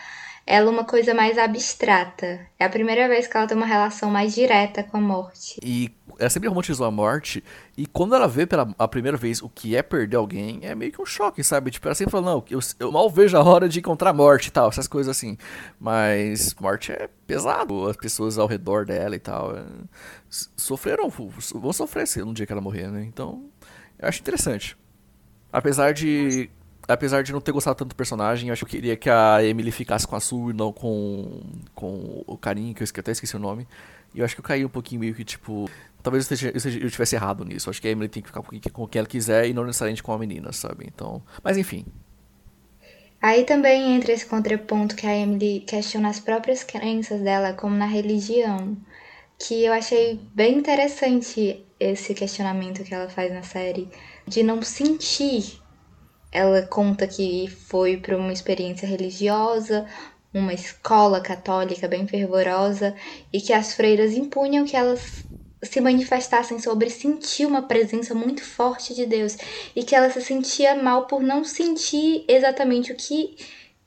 ela uma coisa mais abstrata. É a primeira vez que ela tem uma relação mais direta com a morte. E ela sempre romantizou a morte. E quando ela vê pela a primeira vez o que é perder alguém, é meio que um choque, sabe? Tipo, ela sempre fala, não, eu, eu mal vejo a hora de encontrar morte e tal, essas coisas assim. Mas morte é pesado, as pessoas ao redor dela e tal. É, sofreram, vão sofrer no dia que ela morrer, né? Então, eu acho interessante. Apesar de apesar de não ter gostado tanto do personagem, eu acho que eu queria que a Emily ficasse com a Sue e não com, com o carinho, que eu até esqueci o nome. E eu acho que eu caí um pouquinho meio que, tipo, talvez eu, esteja, eu tivesse errado nisso. Acho que a Emily tem que ficar com quem ela quiser e não necessariamente com a menina, sabe? Então. Mas enfim. Aí também entra esse contraponto que a Emily questiona as próprias crenças dela, como na religião. Que eu achei bem interessante esse questionamento que ela faz na série. De não sentir. Ela conta que foi para uma experiência religiosa, uma escola católica bem fervorosa, e que as freiras impunham que elas se manifestassem sobre sentir uma presença muito forte de Deus e que ela se sentia mal por não sentir exatamente o que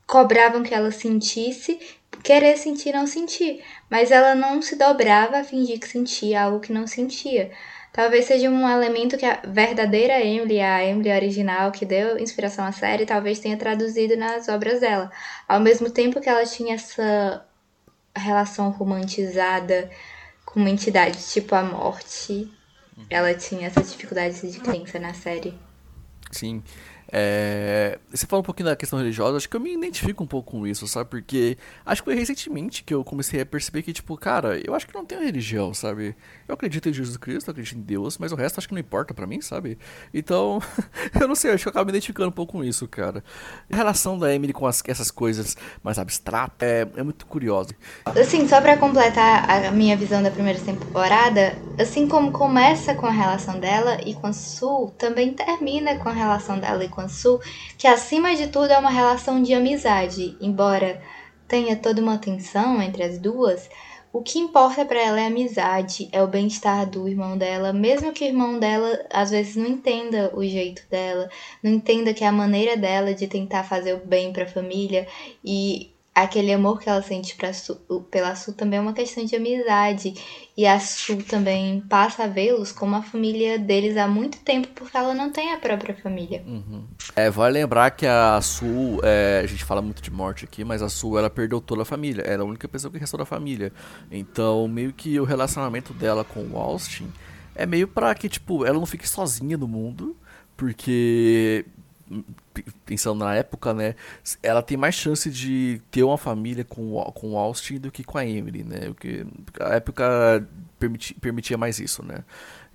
cobravam que ela sentisse, querer sentir não sentir, mas ela não se dobrava a fingir que sentia algo que não sentia. Talvez seja um elemento que a verdadeira Emily, a Emily original que deu inspiração à série, talvez tenha traduzido nas obras dela. Ao mesmo tempo que ela tinha essa relação romantizada com uma entidade tipo a morte. Uhum. Ela tinha essa dificuldade de crença na série. Sim. É, você fala um pouquinho da questão religiosa, acho que eu me identifico um pouco com isso, sabe? Porque acho que foi recentemente que eu comecei a perceber que, tipo, cara, eu acho que não tenho religião, sabe? Eu acredito em Jesus Cristo, eu acredito em Deus, mas o resto acho que não importa para mim, sabe? Então, (laughs) eu não sei, acho que eu acabo me identificando um pouco com isso, cara. A relação da Emily com as, essas coisas mais abstratas é, é muito curiosa. Assim, só para completar a minha visão da primeira temporada, assim como começa com a relação dela e com a Sul, também termina com a relação dela e com Que acima de tudo é uma relação de amizade, embora tenha toda uma tensão entre as duas. O que importa para ela é a amizade, é o bem-estar do irmão dela, mesmo que o irmão dela às vezes não entenda o jeito dela, não entenda que é a maneira dela de tentar fazer o bem para a família e aquele amor que ela sente pra Su, pela Su também é uma questão de amizade. E a Su também passa a vê-los como a família deles há muito tempo, porque ela não tem a própria família. Uhum. É, vale lembrar que a Su, é, a gente fala muito de morte aqui, mas a Su ela perdeu toda a família. Ela é a única pessoa que restou da família. Então, meio que o relacionamento dela com o Austin é meio pra que, tipo, ela não fique sozinha no mundo. Porque pensando na época, né, ela tem mais chance de ter uma família com, com o Austin do que com a Emily, né, porque a época permitia, permitia mais isso, né.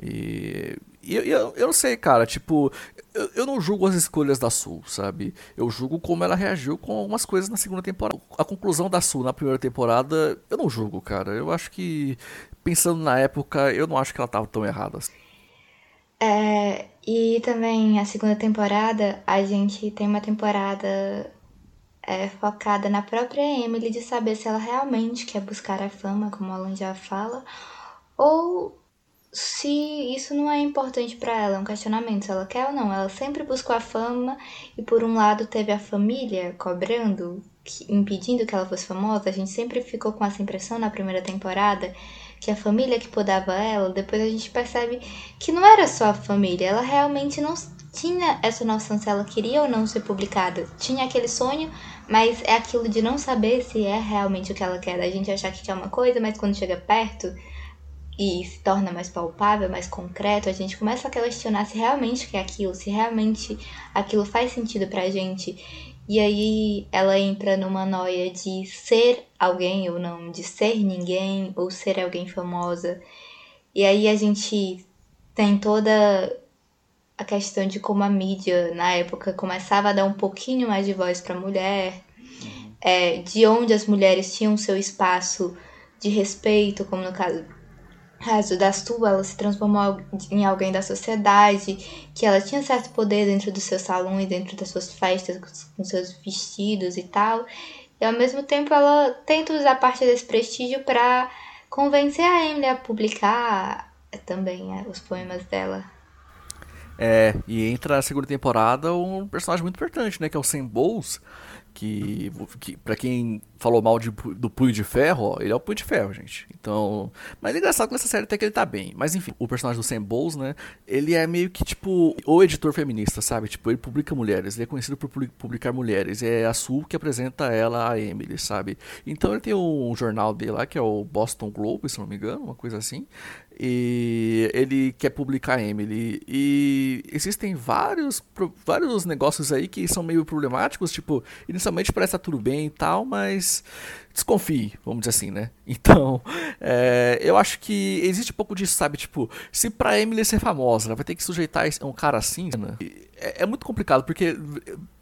E, e eu, eu não sei, cara, tipo, eu, eu não julgo as escolhas da Sul, sabe? Eu julgo como ela reagiu com algumas coisas na segunda temporada. A conclusão da Sul na primeira temporada, eu não julgo, cara. Eu acho que, pensando na época, eu não acho que ela tava tão errada. É, e também a segunda temporada, a gente tem uma temporada é, focada na própria Emily de saber se ela realmente quer buscar a fama, como a Alan já fala, ou se isso não é importante para ela, é um questionamento, se ela quer ou não. Ela sempre buscou a fama e por um lado teve a família cobrando, impedindo que ela fosse famosa. A gente sempre ficou com essa impressão na primeira temporada que a família que podava ela, depois a gente percebe que não era só a família, ela realmente não tinha essa noção se ela queria ou não ser publicada. Tinha aquele sonho, mas é aquilo de não saber se é realmente o que ela quer. A gente achar que quer uma coisa, mas quando chega perto e se torna mais palpável, mais concreto, a gente começa a questionar se realmente quer aquilo, se realmente aquilo faz sentido pra gente. E aí ela entra numa noia de ser alguém ou não, de ser ninguém ou ser alguém famosa. E aí a gente tem toda a questão de como a mídia na época começava a dar um pouquinho mais de voz para a mulher, é, de onde as mulheres tinham seu espaço de respeito, como no caso caso da sua, ela se transformou em alguém da sociedade, que ela tinha certo poder dentro dos seus salões, dentro das suas festas, com seus vestidos e tal. E ao mesmo tempo ela tenta usar parte desse prestígio para convencer a Emily a publicar também é, os poemas dela. É, e entra a segunda temporada um personagem muito importante, né? Que é o Sam Bowles, que, que para quem falou mal de, do Punho de Ferro, ó, ele é o Punho de Ferro, gente. Então, mas é engraçado que nessa série até que ele tá bem. Mas enfim, o personagem do Sam Bowles, né, ele é meio que tipo o editor feminista, sabe? Tipo, ele publica mulheres, ele é conhecido por publicar mulheres. É a Sul que apresenta ela a Emily, sabe? Então ele tem um jornal dele lá que é o Boston Globe, se não me engano, uma coisa assim. E ele quer publicar Emily. E existem vários, vários negócios aí que são meio problemáticos. Tipo, inicialmente parece estar tudo bem e tal, mas desconfie, vamos dizer assim, né? (laughs) Então, é, eu acho que existe um pouco disso, sabe? Tipo, se pra Emily ser famosa, ela vai ter que sujeitar um cara assim, né? É, é muito complicado, porque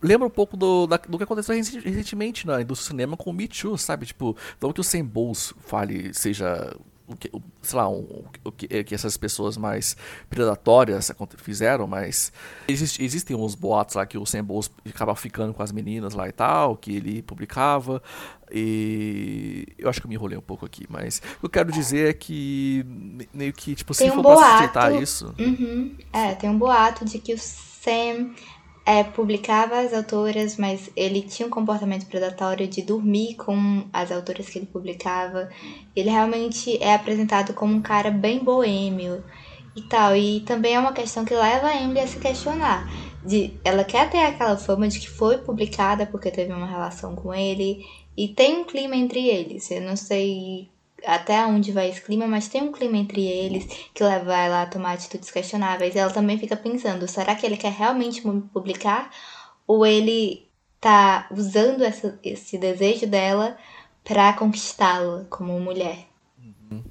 lembra um pouco do, da, do que aconteceu recentemente na indústria do cinema com o Me Too, sabe? Tipo, não que o Sam Bowles fale, seja o que, sei lá, um, o que, é que essas pessoas mais predatórias fizeram, mas existe, existem uns boatos lá que o Sam Bowles acaba ficando com as meninas lá e tal, que ele publicava, e eu acho que eu me enrolei um pouco aqui, mas o que eu quero dizer é que meio que, tipo, se tem for um boato, pra sustentar isso... Uhum, é, tem um boato de que o Sam é, publicava as autoras, mas ele tinha um comportamento predatório de dormir com as autoras que ele publicava. Ele realmente é apresentado como um cara bem boêmio e tal. E também é uma questão que leva a Emily a se questionar. De, ela quer ter aquela fama de que foi publicada porque teve uma relação com ele e tem um clima entre eles. Eu não sei até onde vai esse clima, mas tem um clima entre eles que leva ela a tomar atitudes questionáveis. E ela também fica pensando: será que ele quer realmente publicar? Ou ele tá usando essa, esse desejo dela para conquistá-la como mulher? Uhum.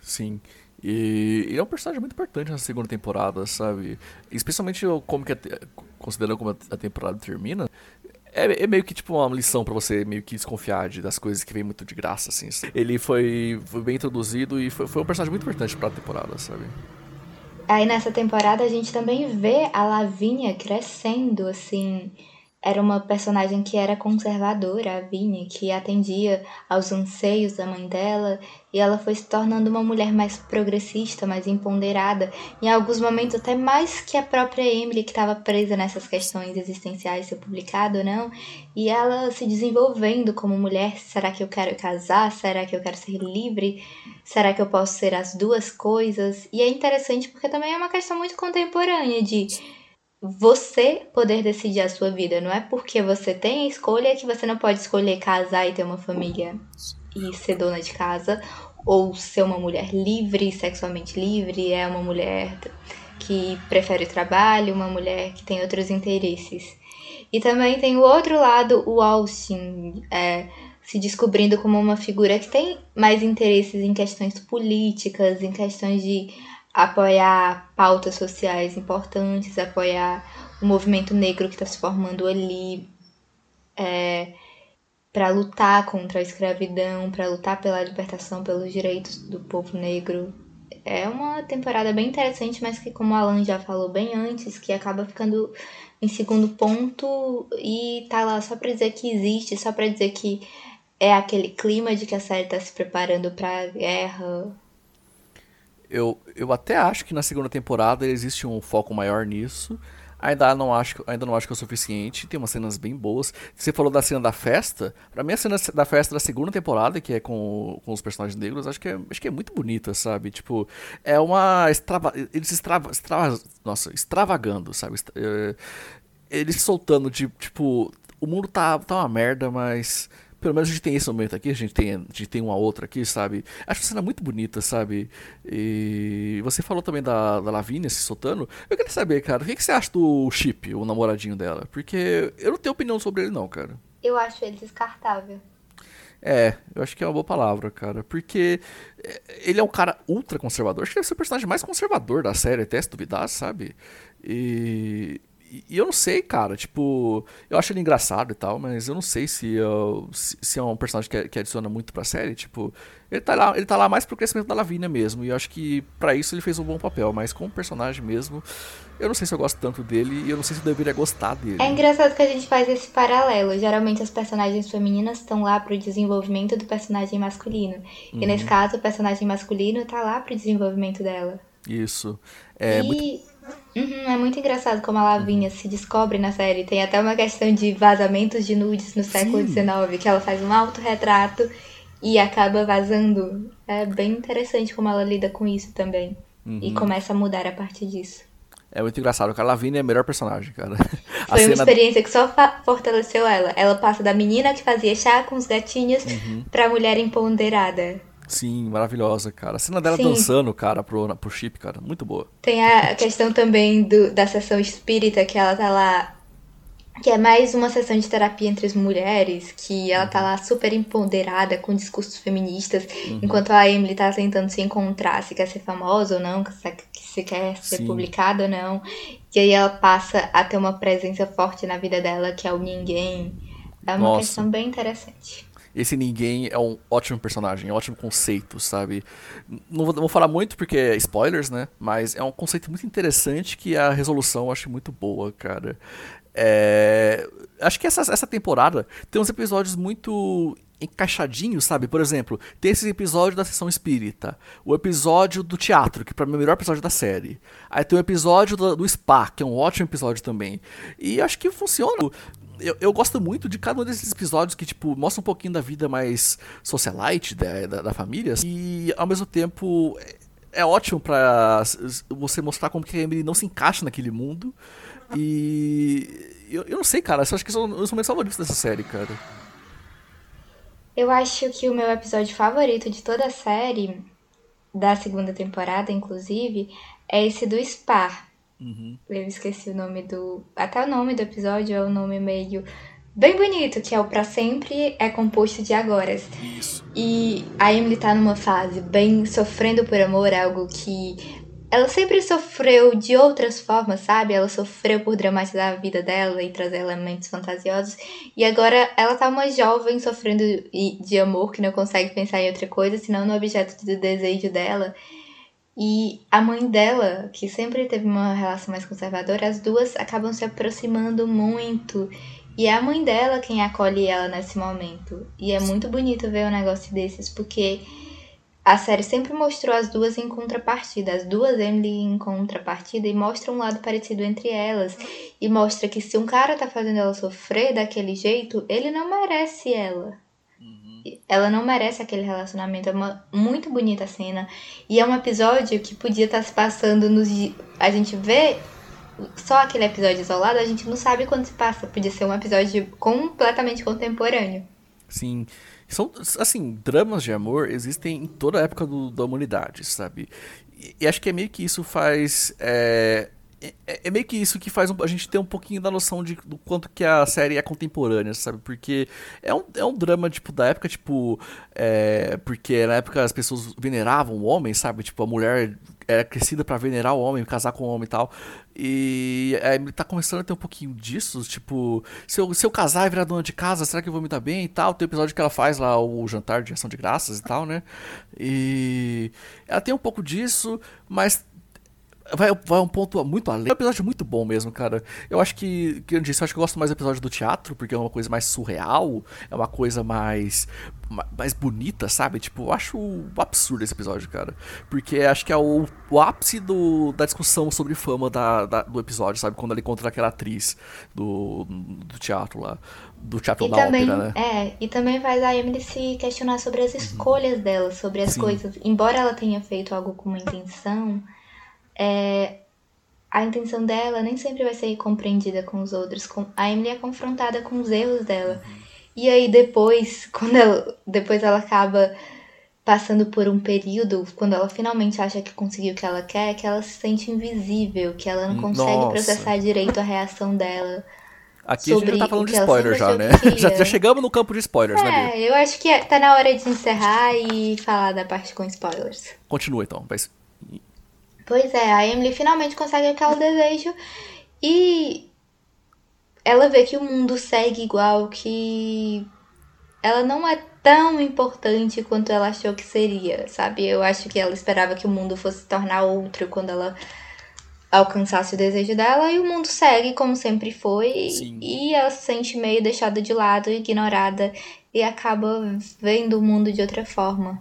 Sim. E ele é um personagem muito importante na segunda temporada, sabe? Especialmente como que, considerando como a temporada termina, é, é, meio que tipo uma lição para você meio que desconfiar de, das coisas que vem muito de graça, assim. Ele foi, foi bem introduzido e foi, foi um personagem muito importante pra temporada, sabe? Aí nessa temporada a gente também vê a Lavínia crescendo, assim, era uma personagem que era conservadora, a Vinnie, que atendia aos anseios da mãe dela, e ela foi se tornando uma mulher mais progressista, mais empoderada, em alguns momentos até mais que a própria Emily, que estava presa nessas questões existenciais, ser publicado ou não, e ela se desenvolvendo como mulher, será que eu quero casar? Será que eu quero ser livre? Será que eu posso ser as duas coisas? E é interessante porque também é uma questão muito contemporânea de você poder decidir a sua vida. Não é porque você tem a escolha que você não pode escolher casar e ter uma família e ser dona de casa, ou ser uma mulher livre, sexualmente livre, é uma mulher que prefere o trabalho, uma mulher que tem outros interesses. E também tem o outro lado, o Austin, é, se descobrindo como uma figura que tem mais interesses em questões políticas, em questões de apoiar pautas sociais importantes, apoiar o movimento negro que está se formando ali, é, para lutar contra a escravidão, para lutar pela libertação, pelos direitos do povo negro. É uma temporada bem interessante, mas que, como o Alan já falou bem antes, que acaba ficando em segundo ponto e tá lá só para dizer que existe, só para dizer que é aquele clima de que a série está se preparando para a guerra, eu, eu até acho que na segunda temporada existe um foco maior nisso. Ainda não acho, ainda não acho que é o suficiente. Tem umas cenas bem boas. Você falou da cena da festa. Pra mim, a cena da festa da segunda temporada, que é com, com os personagens negros, acho que, é, acho que é muito bonita, sabe? Tipo, é uma. Extrava, eles extrava, extrava, nossa, extravagando, sabe? É, eles soltando de, tipo, o mundo tá, tá uma merda, mas pelo menos a gente tem esse momento aqui, a gente tem, a gente tem uma outra aqui, sabe? Acho uma cena muito bonita, sabe? E você falou também da, da Lavínia se soltando. Eu queria saber, cara, o que, que você acha do Chip, o namoradinho dela? Porque eu não tenho opinião sobre ele, não, cara. Eu acho ele descartável. É, eu acho que é uma boa palavra, cara. Porque é, ele é um cara ultra conservador. Acho que deve ser o personagem mais conservador da série, até se duvidar, sabe? E e eu não sei, cara, tipo, eu acho ele engraçado e tal, mas eu não sei se, eu, se, se, é um personagem que, que, adiciona muito pra série, tipo, ele tá, lá, ele tá lá mais pro crescimento da Lavínia mesmo, e eu acho que para isso ele fez um bom papel, mas como personagem mesmo, eu não sei se eu gosto tanto dele e eu não sei se eu deveria gostar dele. É engraçado que a gente faz esse paralelo, geralmente as personagens femininas estão lá pro desenvolvimento do personagem masculino, uhum. e nesse caso o personagem masculino tá lá pro desenvolvimento dela. Isso. É e... muito Uhum, é muito engraçado como a Lavinha se descobre na série. Tem até uma questão de vazamentos de nudes no século XIX, que ela faz um autorretrato e acaba vazando. É bem interessante como ela lida com isso também. Uhum. E começa a mudar a partir disso. É muito engraçado, a Lavínia é a melhor personagem, cara. (laughs) A Foi uma experiência que só fortaleceu ela. Ela passa da menina que fazia chá com os gatinhos uhum. pra mulher empoderada. Sim, maravilhosa, cara. A cena dela Sim. dançando, cara, pro, pro chip, cara, muito boa. Tem a questão também do, da sessão espírita, que ela tá lá. Que é mais uma sessão de terapia entre as mulheres, que ela tá lá super empoderada, com discursos feministas, uhum. enquanto a Emily tá tentando se encontrar, se quer ser famosa ou não, se quer ser Sim. publicada ou não. E aí ela passa a ter uma presença forte na vida dela, que é o ninguém. É uma Nossa. questão bem interessante esse ninguém é um ótimo personagem, é um ótimo conceito, sabe? Não vou, vou, falar muito porque é spoilers, né? Mas é um conceito muito interessante que a resolução eu acho muito boa, cara. É... Acho que essa, essa temporada tem uns episódios muito encaixadinhos, sabe? Por exemplo, tem esse episódio da sessão espírita, o episódio do teatro, que para mim é o melhor episódio da série. Aí tem o episódio do, do, spa, que é um ótimo episódio também. E acho que funciona eu, eu gosto muito de cada um desses episódios que, tipo, mostra um pouquinho da vida mais socialite da, da, da família. E, ao mesmo tempo, é, é ótimo para você mostrar como que a Emily não se encaixa naquele mundo. E... Eu, eu não sei, cara. Eu acho que são os momentos favoritos dessa série, cara. Eu acho que o meu episódio favorito de toda a série, da segunda temporada, inclusive, é esse do Spa Uhum. Eu esqueci o nome do. Até o nome do episódio é um nome meio bem bonito, que é o Pra Sempre é composto de agora. Isso. E a Emily tá numa fase bem sofrendo por amor, algo que ela sempre sofreu de outras formas, sabe? Ela sofreu por dramatizar a vida dela e trazer elementos fantasiosos. E agora ela tá uma jovem sofrendo de amor que não consegue pensar em outra coisa senão no objeto de desejo dela. E a mãe dela, que sempre teve uma relação mais conservadora, as duas acabam se aproximando muito. E é a mãe dela quem acolhe ela nesse momento. E é muito bonito ver um negócio desses, porque a série sempre mostrou as duas em contrapartida, as duas Emily em contrapartida, e mostra um lado parecido entre elas. E mostra que se um cara tá fazendo ela sofrer daquele jeito, ele não merece ela. Ela não merece aquele relacionamento. É uma muito bonita cena. E é um episódio que podia estar tá se passando nos. A gente vê só aquele episódio isolado, a gente não sabe quando se passa. Podia ser um episódio completamente contemporâneo. Sim. São, assim, dramas de amor existem em toda a época do, da humanidade, sabe? E, e, acho que é meio que isso faz. É, é, é, meio que isso que faz a gente ter um pouquinho da noção de, do quanto que a série é contemporânea, sabe? Porque é um, é um drama, tipo, da época, tipo. É, porque na época as pessoas veneravam o homem, sabe? Tipo, a mulher era crescida para venerar o homem, casar com o homem e tal. E é, ele tá começando a ter um pouquinho disso, tipo, se eu, se eu casar e virar dona de casa, será que eu vou me dar bem e tal? Tem o episódio que ela faz lá o jantar de ação de graças e tal, né? E ela tem um pouco disso, mas vai, vai um ponto muito além. É um episódio muito bom mesmo, cara. Eu acho que, que eu disse, eu acho que eu gosto mais do episódio do teatro, porque é uma coisa mais surreal, é uma coisa mais mais bonita, sabe? Tipo, eu acho absurdo esse episódio, cara. Porque acho que é o, o ápice do, da discussão sobre fama da, da, do episódio, sabe? Quando ele encontra aquela atriz do, do teatro lá. Do teatro e da também, ópera, né? É, e também faz a Emily se questionar sobre as uhum. escolhas uhum. dela, sobre as Sim. coisas. Embora ela tenha feito algo com uma intenção é, a intenção dela nem sempre vai ser compreendida com os outros. A Emily é confrontada com os erros dela. E aí depois, (laughs) quando ela, depois ela acaba passando por um período, quando ela finalmente acha que conseguiu o que ela quer, que ela se sente invisível, que ela não consegue Nossa. processar direito a reação dela Aqui a gente já tá falando de spoiler já, né? (laughs) Já, já, chegamos no campo de spoilers, é, né, É, eu acho que tá na hora de encerrar e falar da parte com spoilers. Continua então, mas... Pois é, a Emily finalmente consegue o que ela deseja e ela vê que o mundo segue igual, que ela não é tão importante quanto ela achou que seria, sabe? Eu acho que ela esperava que o mundo fosse se tornar outro quando ela alcançasse o desejo dela e o mundo segue como sempre foi Sim. e ela se sente meio deixada de lado, ignorada e acaba vendo o mundo de outra forma.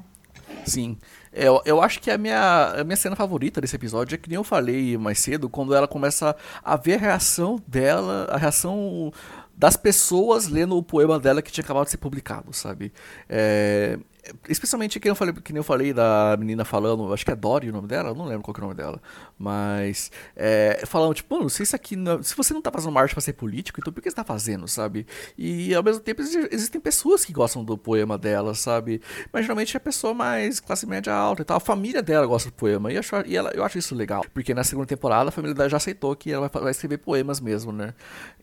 Sim. Eu, eu acho que a minha, a minha cena favorita desse episódio é que nem eu falei mais cedo, quando ela começa a ver a reação dela, a reação das pessoas lendo o poema dela que tinha acabado de ser publicado, sabe? É, Especialmente que eu falei, que nem eu falei da menina falando, acho que é Dory o nome dela, não lembro qual é o nome dela. Mas é, falando, tipo, mano, se isso aqui. Não, se você não tá fazendo uma arte pra ser político, então por que você tá fazendo, sabe? E ao mesmo tempo existem pessoas que gostam do poema dela, sabe? Mas geralmente é pessoa mais classe média alta e tal. A família dela gosta do poema. E, eu acho, e ela, eu acho isso legal. Porque na segunda temporada a família dela já aceitou que ela vai, vai escrever poemas mesmo, né?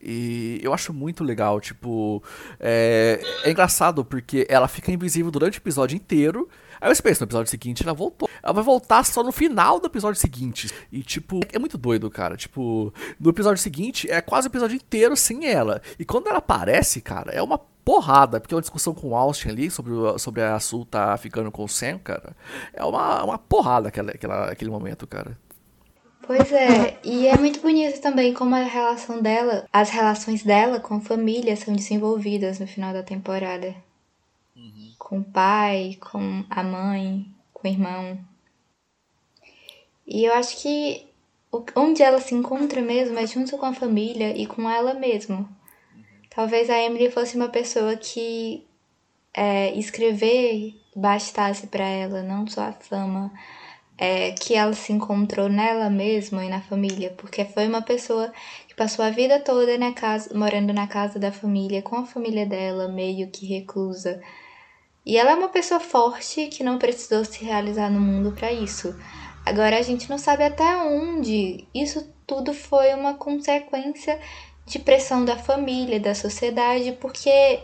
E eu acho muito legal, tipo. É, é engraçado porque ela fica invisível durante o episódio inteiro. Aí você pensa, no episódio seguinte ela voltou. Ela vai voltar só no final do episódio seguinte. E, tipo, é muito doido, cara. Tipo, no episódio seguinte é quase o episódio inteiro sem ela. E quando ela aparece, cara, é uma porrada, porque é uma discussão com o Austin ali sobre, sobre a Sul tá ficando com o Sam, cara. É uma, uma porrada aquela, aquela, aquele momento, cara. Pois é, e é muito bonito também como a relação dela, as relações dela com a família são desenvolvidas no final da temporada com o pai, com a mãe, com o irmão. E eu acho que onde ela se encontra mesmo é junto com a família e com ela mesma. Talvez a Emily fosse uma pessoa que é, escrever bastasse para ela, não só a fama, é, que ela se encontrou nela mesma e na família, porque foi uma pessoa que passou a vida toda na casa, morando na casa da família, com a família dela, meio que reclusa. E ela é uma pessoa forte que não precisou se realizar no mundo para isso. Agora a gente não sabe até onde isso tudo foi uma consequência de pressão da família, da sociedade, porque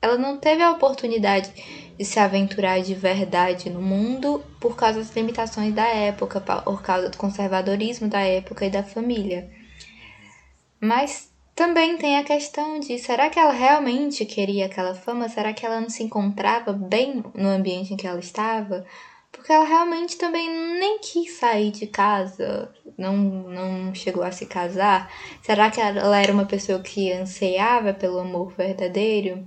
ela não teve a oportunidade de se aventurar de verdade no mundo por causa das limitações da época, por causa do conservadorismo da época e da família. Mas também tem a questão de será que ela realmente queria aquela fama? Será que ela não se encontrava bem no ambiente em que ela estava? Porque ela realmente também nem quis sair de casa, não, não chegou a se casar. Será que ela era uma pessoa que anseiava pelo amor verdadeiro?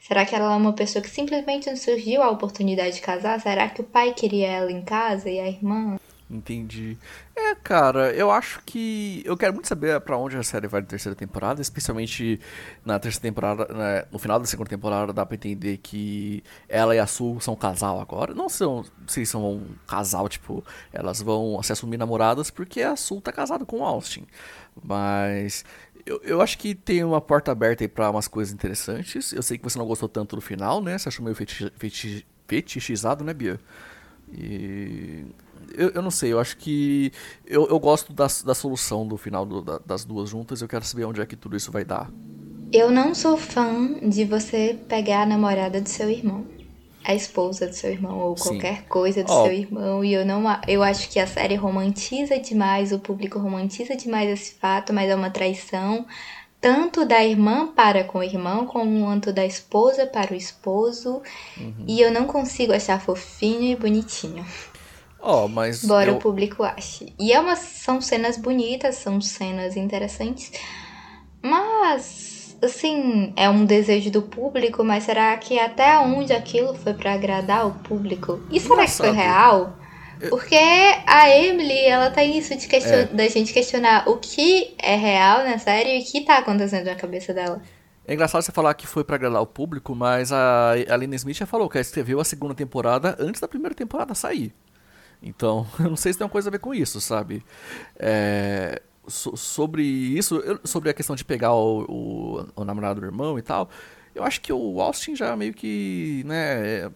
Será que ela é uma pessoa que simplesmente não surgiu a oportunidade de casar? Será que o pai queria ela em casa e a irmã? Entendi. É, cara, eu acho que. Eu quero muito saber para onde a série vai na terceira temporada, especialmente na terceira temporada. Né, no final da segunda temporada dá pra entender que ela e a Sul são casal agora. Não são se são um casal, tipo, elas vão se assumir namoradas porque a Sul tá casada com o Austin. Mas. Eu, eu acho que tem uma porta aberta aí pra umas coisas interessantes. Eu sei que você não gostou tanto do final, né? Você achou meio fetich, fetich, fetichizado, né, Bia? E eu, eu não sei, eu acho que. Eu, eu gosto da, da solução do final do, da, das duas juntas, eu quero saber onde é que tudo isso vai dar. Eu não sou fã de você pegar a namorada do seu irmão. A esposa do seu irmão, ou Sim. qualquer coisa do oh. seu irmão. E eu não. Eu acho que a série romantiza demais, o público romantiza demais esse fato, mas é uma traição tanto da irmã para com o irmão, quanto da esposa para o esposo. Uhum. E eu não consigo achar fofinho e bonitinho. Oh, mas. Embora eu... o público ache. E é uma, são cenas bonitas, são cenas interessantes. Mas, assim, é um desejo do público, mas será que até onde aquilo foi para agradar o público? E será que foi real? Porque a Emily, ela tem isso de question... é. da gente questionar o que é real na série e o que tá acontecendo na cabeça dela. É engraçado você falar que foi para agradar o público, mas a, a Lena Smith já falou que ela escreveu a segunda temporada antes da primeira temporada sair. Então, (laughs) eu não sei se tem uma coisa a ver com isso, sabe? É, so, sobre isso, sobre a questão de pegar o, o, o, namorado do irmão e tal, eu acho que o Austin já meio que, né,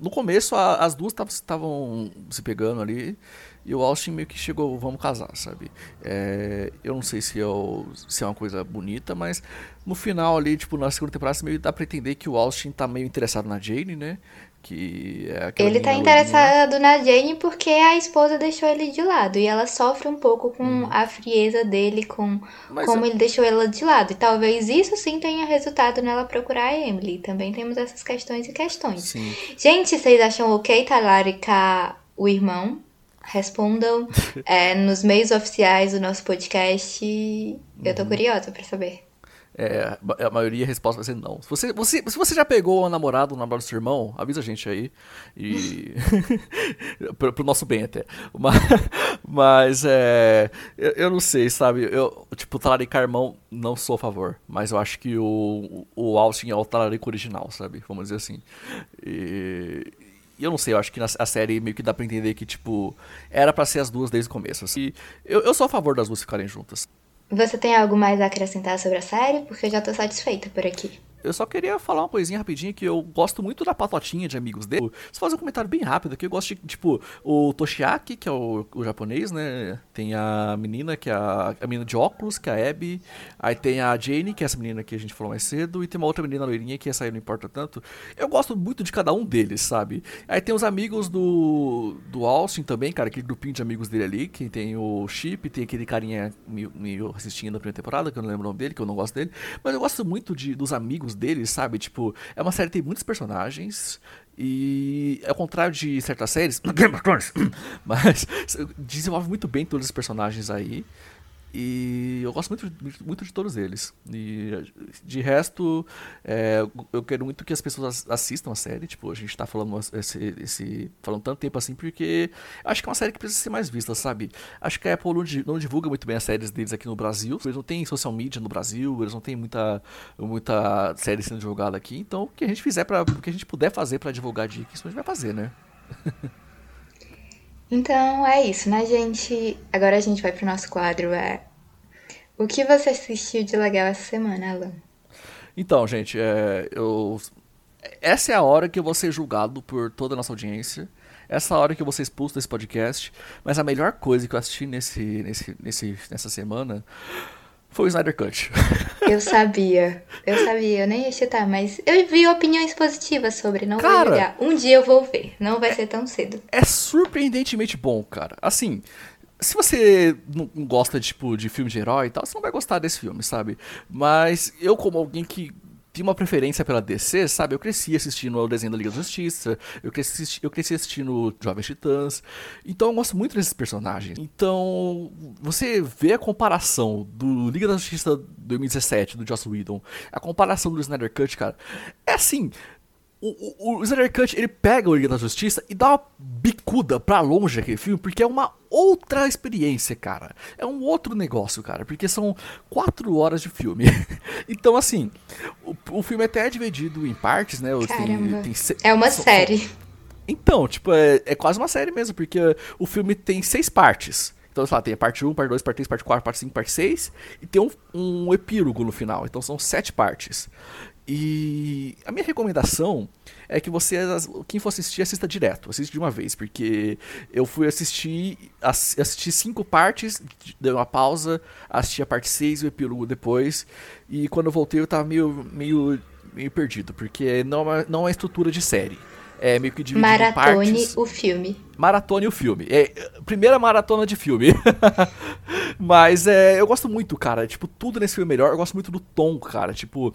no começo a, as duas estavam se pegando ali. E o Austin meio que chegou, vamos casar, sabe? É, eu não sei se, eu, se é uma coisa bonita, mas no final ali, tipo, na segunda temporada, meio dá pra entender que o Austin tá meio interessado na Jane, né? Que é ele tá interessado na Jane porque a esposa deixou ele de lado. E ela sofre um pouco com hum. a frieza dele, com mas como eu... ele deixou ela de lado. E talvez isso sim tenha resultado nela procurar a Emily. Também temos essas questões e questões. Sim. Gente, vocês acham ok talaricar o irmão? respondam (laughs) é, nos meios oficiais do nosso podcast. Eu tô uhum. curiosa pra saber. É, a maioria a resposta vai ser não. Se você, você, se você já pegou o namorado, o namorado do seu irmão, avisa a gente aí. E. (laughs) pro, pro, nosso bem até. Mas, (laughs) mas é. Eu, eu, não sei, sabe? Eu, tipo, talaricar irmão, não sou a favor. Mas eu acho que o, o Austin é o talarico original, sabe? Vamos dizer assim. E. E eu não sei, eu acho que na, a série meio que dá pra entender que, tipo, era para ser as duas desde o começo. Assim. Eu, eu sou a favor das duas ficarem juntas. Você tem algo mais a acrescentar sobre a série? Porque eu já tô satisfeita por aqui. Eu só queria falar uma coisinha rapidinho que eu gosto muito da patotinha de amigos dele. Só fazer um comentário bem rápido que eu gosto de, tipo, o Toshiaki, que é o, o japonês, né? Tem a menina, que é a, a menina de óculos, que é a Abby. Aí tem a Jane, que é essa menina que a gente falou mais cedo. E tem uma outra menina loirinha que essa aí não importa tanto. Eu gosto muito de cada um deles, sabe? Aí tem os amigos do, do Austin também, cara, aquele grupinho de amigos dele ali. Que tem o Chip, tem aquele carinha meio, meio assistindo na primeira temporada, que eu não lembro o nome dele, que eu não gosto dele. Mas eu gosto muito de, dos amigos deles, sabe? Tipo, é uma série que tem muitos personagens. E ao contrário de certas séries, (clears throat) Game of Thrones, (clears throat) mas desenvolve muito bem todos os personagens aí. E eu gosto muito, muito de todos eles. E de resto, é, eu quero muito que as pessoas assistam a série. Tipo, a gente tá falando esse, esse, falando tanto tempo assim, porque acho que é uma série que precisa ser mais vista, sabe? Acho que a Apple não, divulga muito bem as séries deles aqui no Brasil. Eles não têm social media no Brasil, eles não têm muita, muita série sendo divulgada aqui. Então, o que a gente fizer para o que a gente puder fazer para divulgar dicas, isso a gente vai fazer, né? (laughs) Então é isso, né, gente? Agora a gente vai pro nosso quadro. É... O que você assistiu de legal essa semana, Alan? Então, gente, é, eu... essa é a hora que eu vou ser julgado por toda a nossa audiência. Essa é a hora que eu vou ser expulso desse podcast. Mas a melhor coisa que eu assisti nesse, nesse, nesse, nessa semana foi o Snyder Cut. (laughs) Eu sabia, eu sabia, eu nem ia citar, mas eu vi opiniões positivas sobre, não cara, vou julgar. Um dia eu vou ver, não vai é, ser tão cedo. É surpreendentemente bom, cara. Assim, se você não gosta tipo, de filme de herói e tal, você não vai gostar desse filme, sabe? Mas eu, como alguém que tinha uma preferência pela DC, sabe? Eu cresci assistindo o desenho da Liga da Justiça, eu cresci, eu cresci assistindo Jovens Titãs, então eu gosto muito desses personagens. Então, você vê a comparação do Liga da Justiça 2017, do Joss Whedon, a comparação do Snyder Cut, cara, é assim, o, o, o Snyder Cut, ele pega o Liga da Justiça e dá uma bicuda pra longe aquele filme, porque é uma outra experiência, cara. É um outro negócio, cara, porque são quatro horas de filme. (laughs) então, assim, o, o filme até é dividido em partes, né? Caramba. Tem, tem, é uma são, série. Então, tipo, é, é quase uma série mesmo, porque o filme tem seis partes. Então, sei lá, tem a parte 1, parte 2, parte 3, parte 4, parte 5, parte 6, e tem um, um epílogo no final. Então são sete partes. E a minha recomendação é que você, quem for assistir, assista direto, assiste de uma vez, porque eu fui assistir, assisti cinco partes, dei uma pausa, assisti a parte 6 e o epílogo depois, e quando eu voltei eu tava meio, meio, meio perdido, porque não é, não é estrutura de série. É meio que dividido Maratone em partes. o filme. Maratone o filme. É, primeira maratona de filme. (laughs) Mas é, eu gosto muito, cara. Tipo, tudo nesse filme é melhor. Eu gosto muito do tom, cara. Tipo,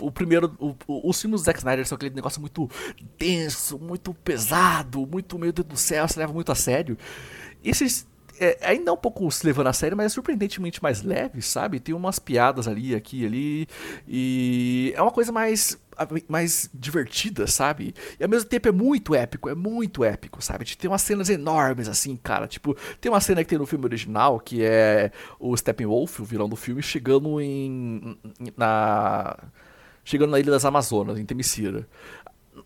o primeiro. O, o, os filmes do Zack Snyder são aquele negócio muito denso, muito pesado, muito, Deus do céu, se leva muito a sério. Esses. É, ainda é um pouco se levando a sério, mas é surpreendentemente mais leve, sabe? Tem umas piadas ali, aqui ali. E é uma coisa mais mais divertida, sabe? E ao mesmo tempo é muito épico, é muito épico, sabe? Tem umas cenas enormes, assim, cara. Tipo, tem uma cena que tem no filme original, que é o Steppenwolf, o vilão do filme, chegando em. na chegando na Ilha das Amazonas, em Temicira.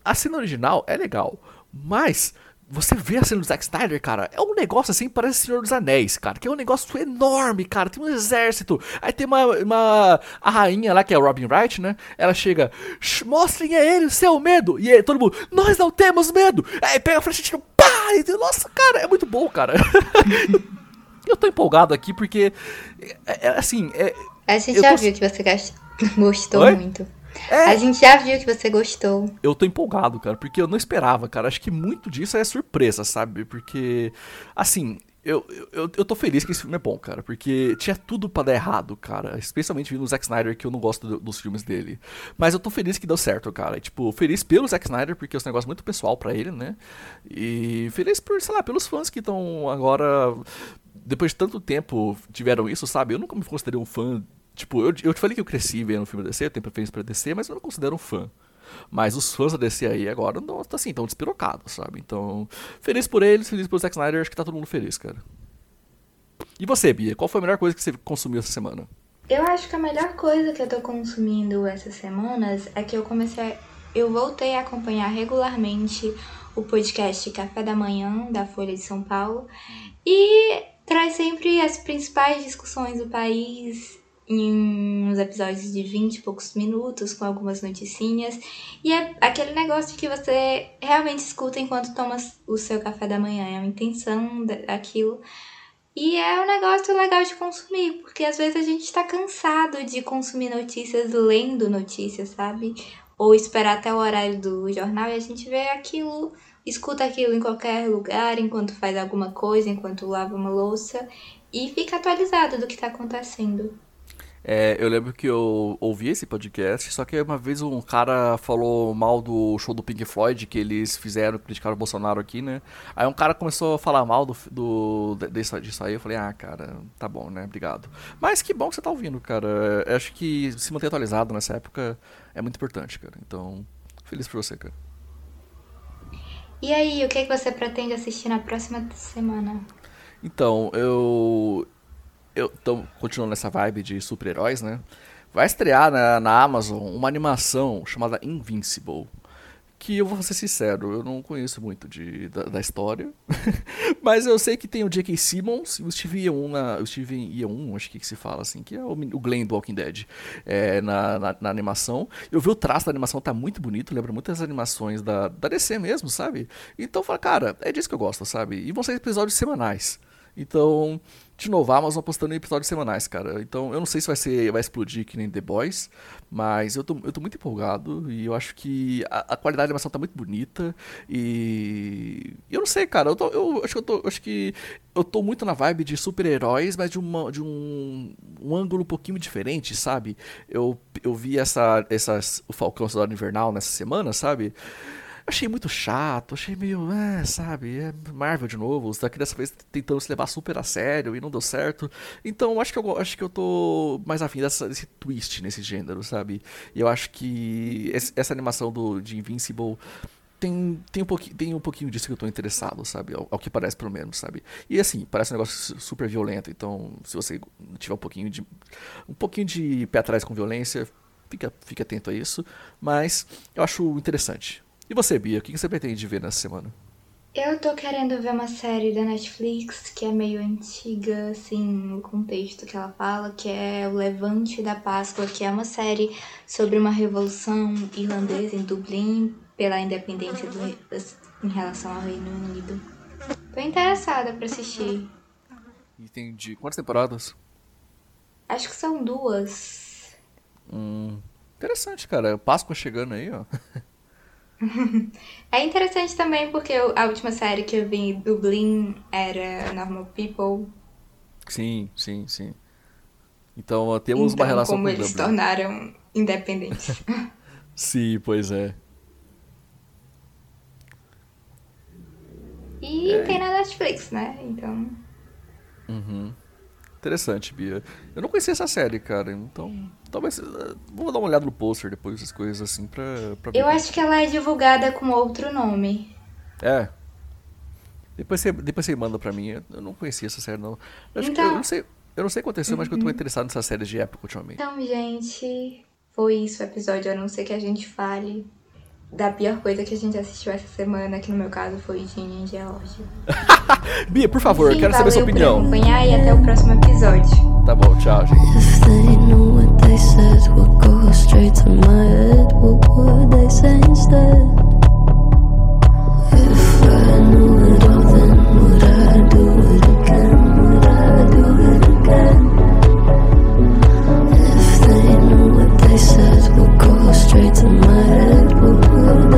A cena original é legal, mas você vê a cena do Zack Snyder, cara, é um negócio assim, parece Senhor dos Anéis, cara, que é um negócio enorme, cara, tem um exército, aí tem uma, uma a rainha lá, que é o Robin Wright, né, ela chega, mostrem a ele o seu medo, e aí, todo mundo, nós não temos medo, aí pega a flecha e tira, pá, e, nossa, cara, é muito bom, cara. (laughs) eu tô empolgado aqui porque, é, é, assim, é, A gente já tô... viu que você (laughs) gostou Oi? muito. É. A gente já viu que você gostou. Eu tô empolgado, cara, porque eu não esperava, cara. Acho que muito disso é surpresa, sabe? Porque, assim, eu, eu, eu tô feliz que esse filme é bom, cara, porque tinha tudo para dar errado, cara. Especialmente vindo o Zack Snyder, que eu não gosto do, dos filmes dele. Mas eu tô feliz que deu certo, cara. tipo, feliz pelo Zack Snyder, porque é um negócio muito pessoal para ele, né? E feliz por, sei lá, pelos fãs que estão agora. Depois de tanto tempo tiveram isso, sabe? Eu nunca me considerei um fã Tipo, eu, eu te falei que eu cresci vendo o filme da DC, eu tenho preferência pra DC, mas eu não considero um fã. Mas os fãs da DC aí agora não assim, estão despirocados, sabe? Então, feliz por eles, feliz pelo Zack Snyder, acho que tá todo mundo feliz, cara. E você, Bia, qual foi a melhor coisa que você consumiu essa semana? Eu acho que a melhor coisa que eu tô consumindo essas semanas é que eu comecei. Eu voltei a acompanhar regularmente o podcast Café da Manhã, da Folha de São Paulo. E traz sempre as principais discussões do país em uns episódios de 20 e poucos minutos, com algumas noticinhas. E é aquele negócio que você realmente escuta enquanto toma o seu café da manhã. É uma intenção daquilo. E é um negócio legal de consumir, porque às vezes a gente tá cansado de consumir notícias lendo notícias, sabe? Ou esperar até o horário do jornal e a gente vê aquilo, escuta aquilo em qualquer lugar, enquanto faz alguma coisa, enquanto lava uma louça, e fica atualizado do que tá acontecendo. É, eu lembro que eu ouvi esse podcast, só que uma vez um cara falou mal do show do Pink Floyd que eles fizeram, criticaram o Bolsonaro aqui, né? Aí um cara começou a falar mal do, do disso, disso aí, eu falei, ah, cara, tá bom, né? Obrigado. Mas que bom que você tá ouvindo, cara. Eu acho que se manter atualizado nessa época é muito importante, cara. Então, feliz por você, cara. E aí, o que, é que você pretende assistir na próxima semana? Então, eu eu tô continuando nessa vibe de super-heróis, né? Vai estrear na, na Amazon uma animação chamada Invincible. Que eu vou ser sincero, eu não conheço muito de, da, da história. (laughs) mas eu sei que tem o J.K. Simmons e o Steven Yeun, na, acho que, que se fala assim, que é o, o Glenn do Walking Dead, é, na, na, na, animação. Eu vi o traço da animação, tá muito bonito, lembra muitas animações da, da DC mesmo, sabe? Então, cara, é disso que eu gosto, sabe? E vão ser episódios semanais. Então, de novo, a Amazon apostando em episódios semanais, cara. Então, eu não sei se vai ser vai explodir que nem The Boys, mas eu tô, eu tô muito empolgado e eu acho que a, a qualidade da animação tá muito bonita e eu não sei, cara. Eu, tô, eu acho que eu tô, eu acho que eu tô muito na vibe de super-heróis, mas de, uma, de um, um ângulo um pouquinho diferente, sabe? Eu, eu vi essa, essas, o Falcão Soldado Invernal nessa semana, sabe? Achei muito chato, achei meio, é, sabe, é Marvel de novo, daqui dessa vez tentando se levar super a sério e não deu certo. Então acho que eu acho que eu tô mais afim dessa, desse twist nesse gênero, sabe? E eu acho que essa animação do, de Invincible tem, tem, um pouquinho, tem um pouquinho disso que eu tô interessado, sabe? Ao, ao, que parece, pelo menos, sabe? E assim, parece um negócio super violento, então se você tiver um pouquinho de. um pouquinho de pé atrás com violência, fica, fica atento a isso. Mas eu acho interessante. E você, Bia, o que você pretende ver nessa semana? Eu tô querendo ver uma série da Netflix que é meio antiga, assim, o contexto que ela fala, que é O Levante da Páscoa, que é uma série sobre uma revolução irlandesa em Dublin pela independência do, em relação ao Reino Unido. Tô interessada pra assistir. Entendi. Quantas temporadas? Acho que são duas. Hum, interessante, cara. Páscoa chegando aí, ó. (laughs) (laughs) é interessante também porque a última série que eu vi em Dublin era Normal People. Sim, sim, sim. Então temos então, uma relação como com eles se tornaram independentes. (laughs) sim, pois é. E é. tem na Netflix, né? Então. Uhum. Interessante, Bia. Eu não conhecia essa série, cara. Então, talvez. Vou dar uma olhada no pôster depois, essas coisas assim, pra. pra eu acho que ela é divulgada com outro nome. É. Depois você, depois você manda pra mim. Eu não conhecia essa série, não. Eu, então... eu não sei. Eu não sei o que aconteceu, uhum. mas que eu tô uhum. interessado nessas séries de época ultimamente. Então, gente, foi isso o episódio, a não ser que a gente fale. Da pior coisa que a gente assistiu essa semana, que no meu caso foi Ginny em Georgia. Bia, por favor, Enfim, eu quero saber sua opinião. Por acompanhar e até o próximo episódio. Tá bom, tchau, gente.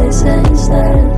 places that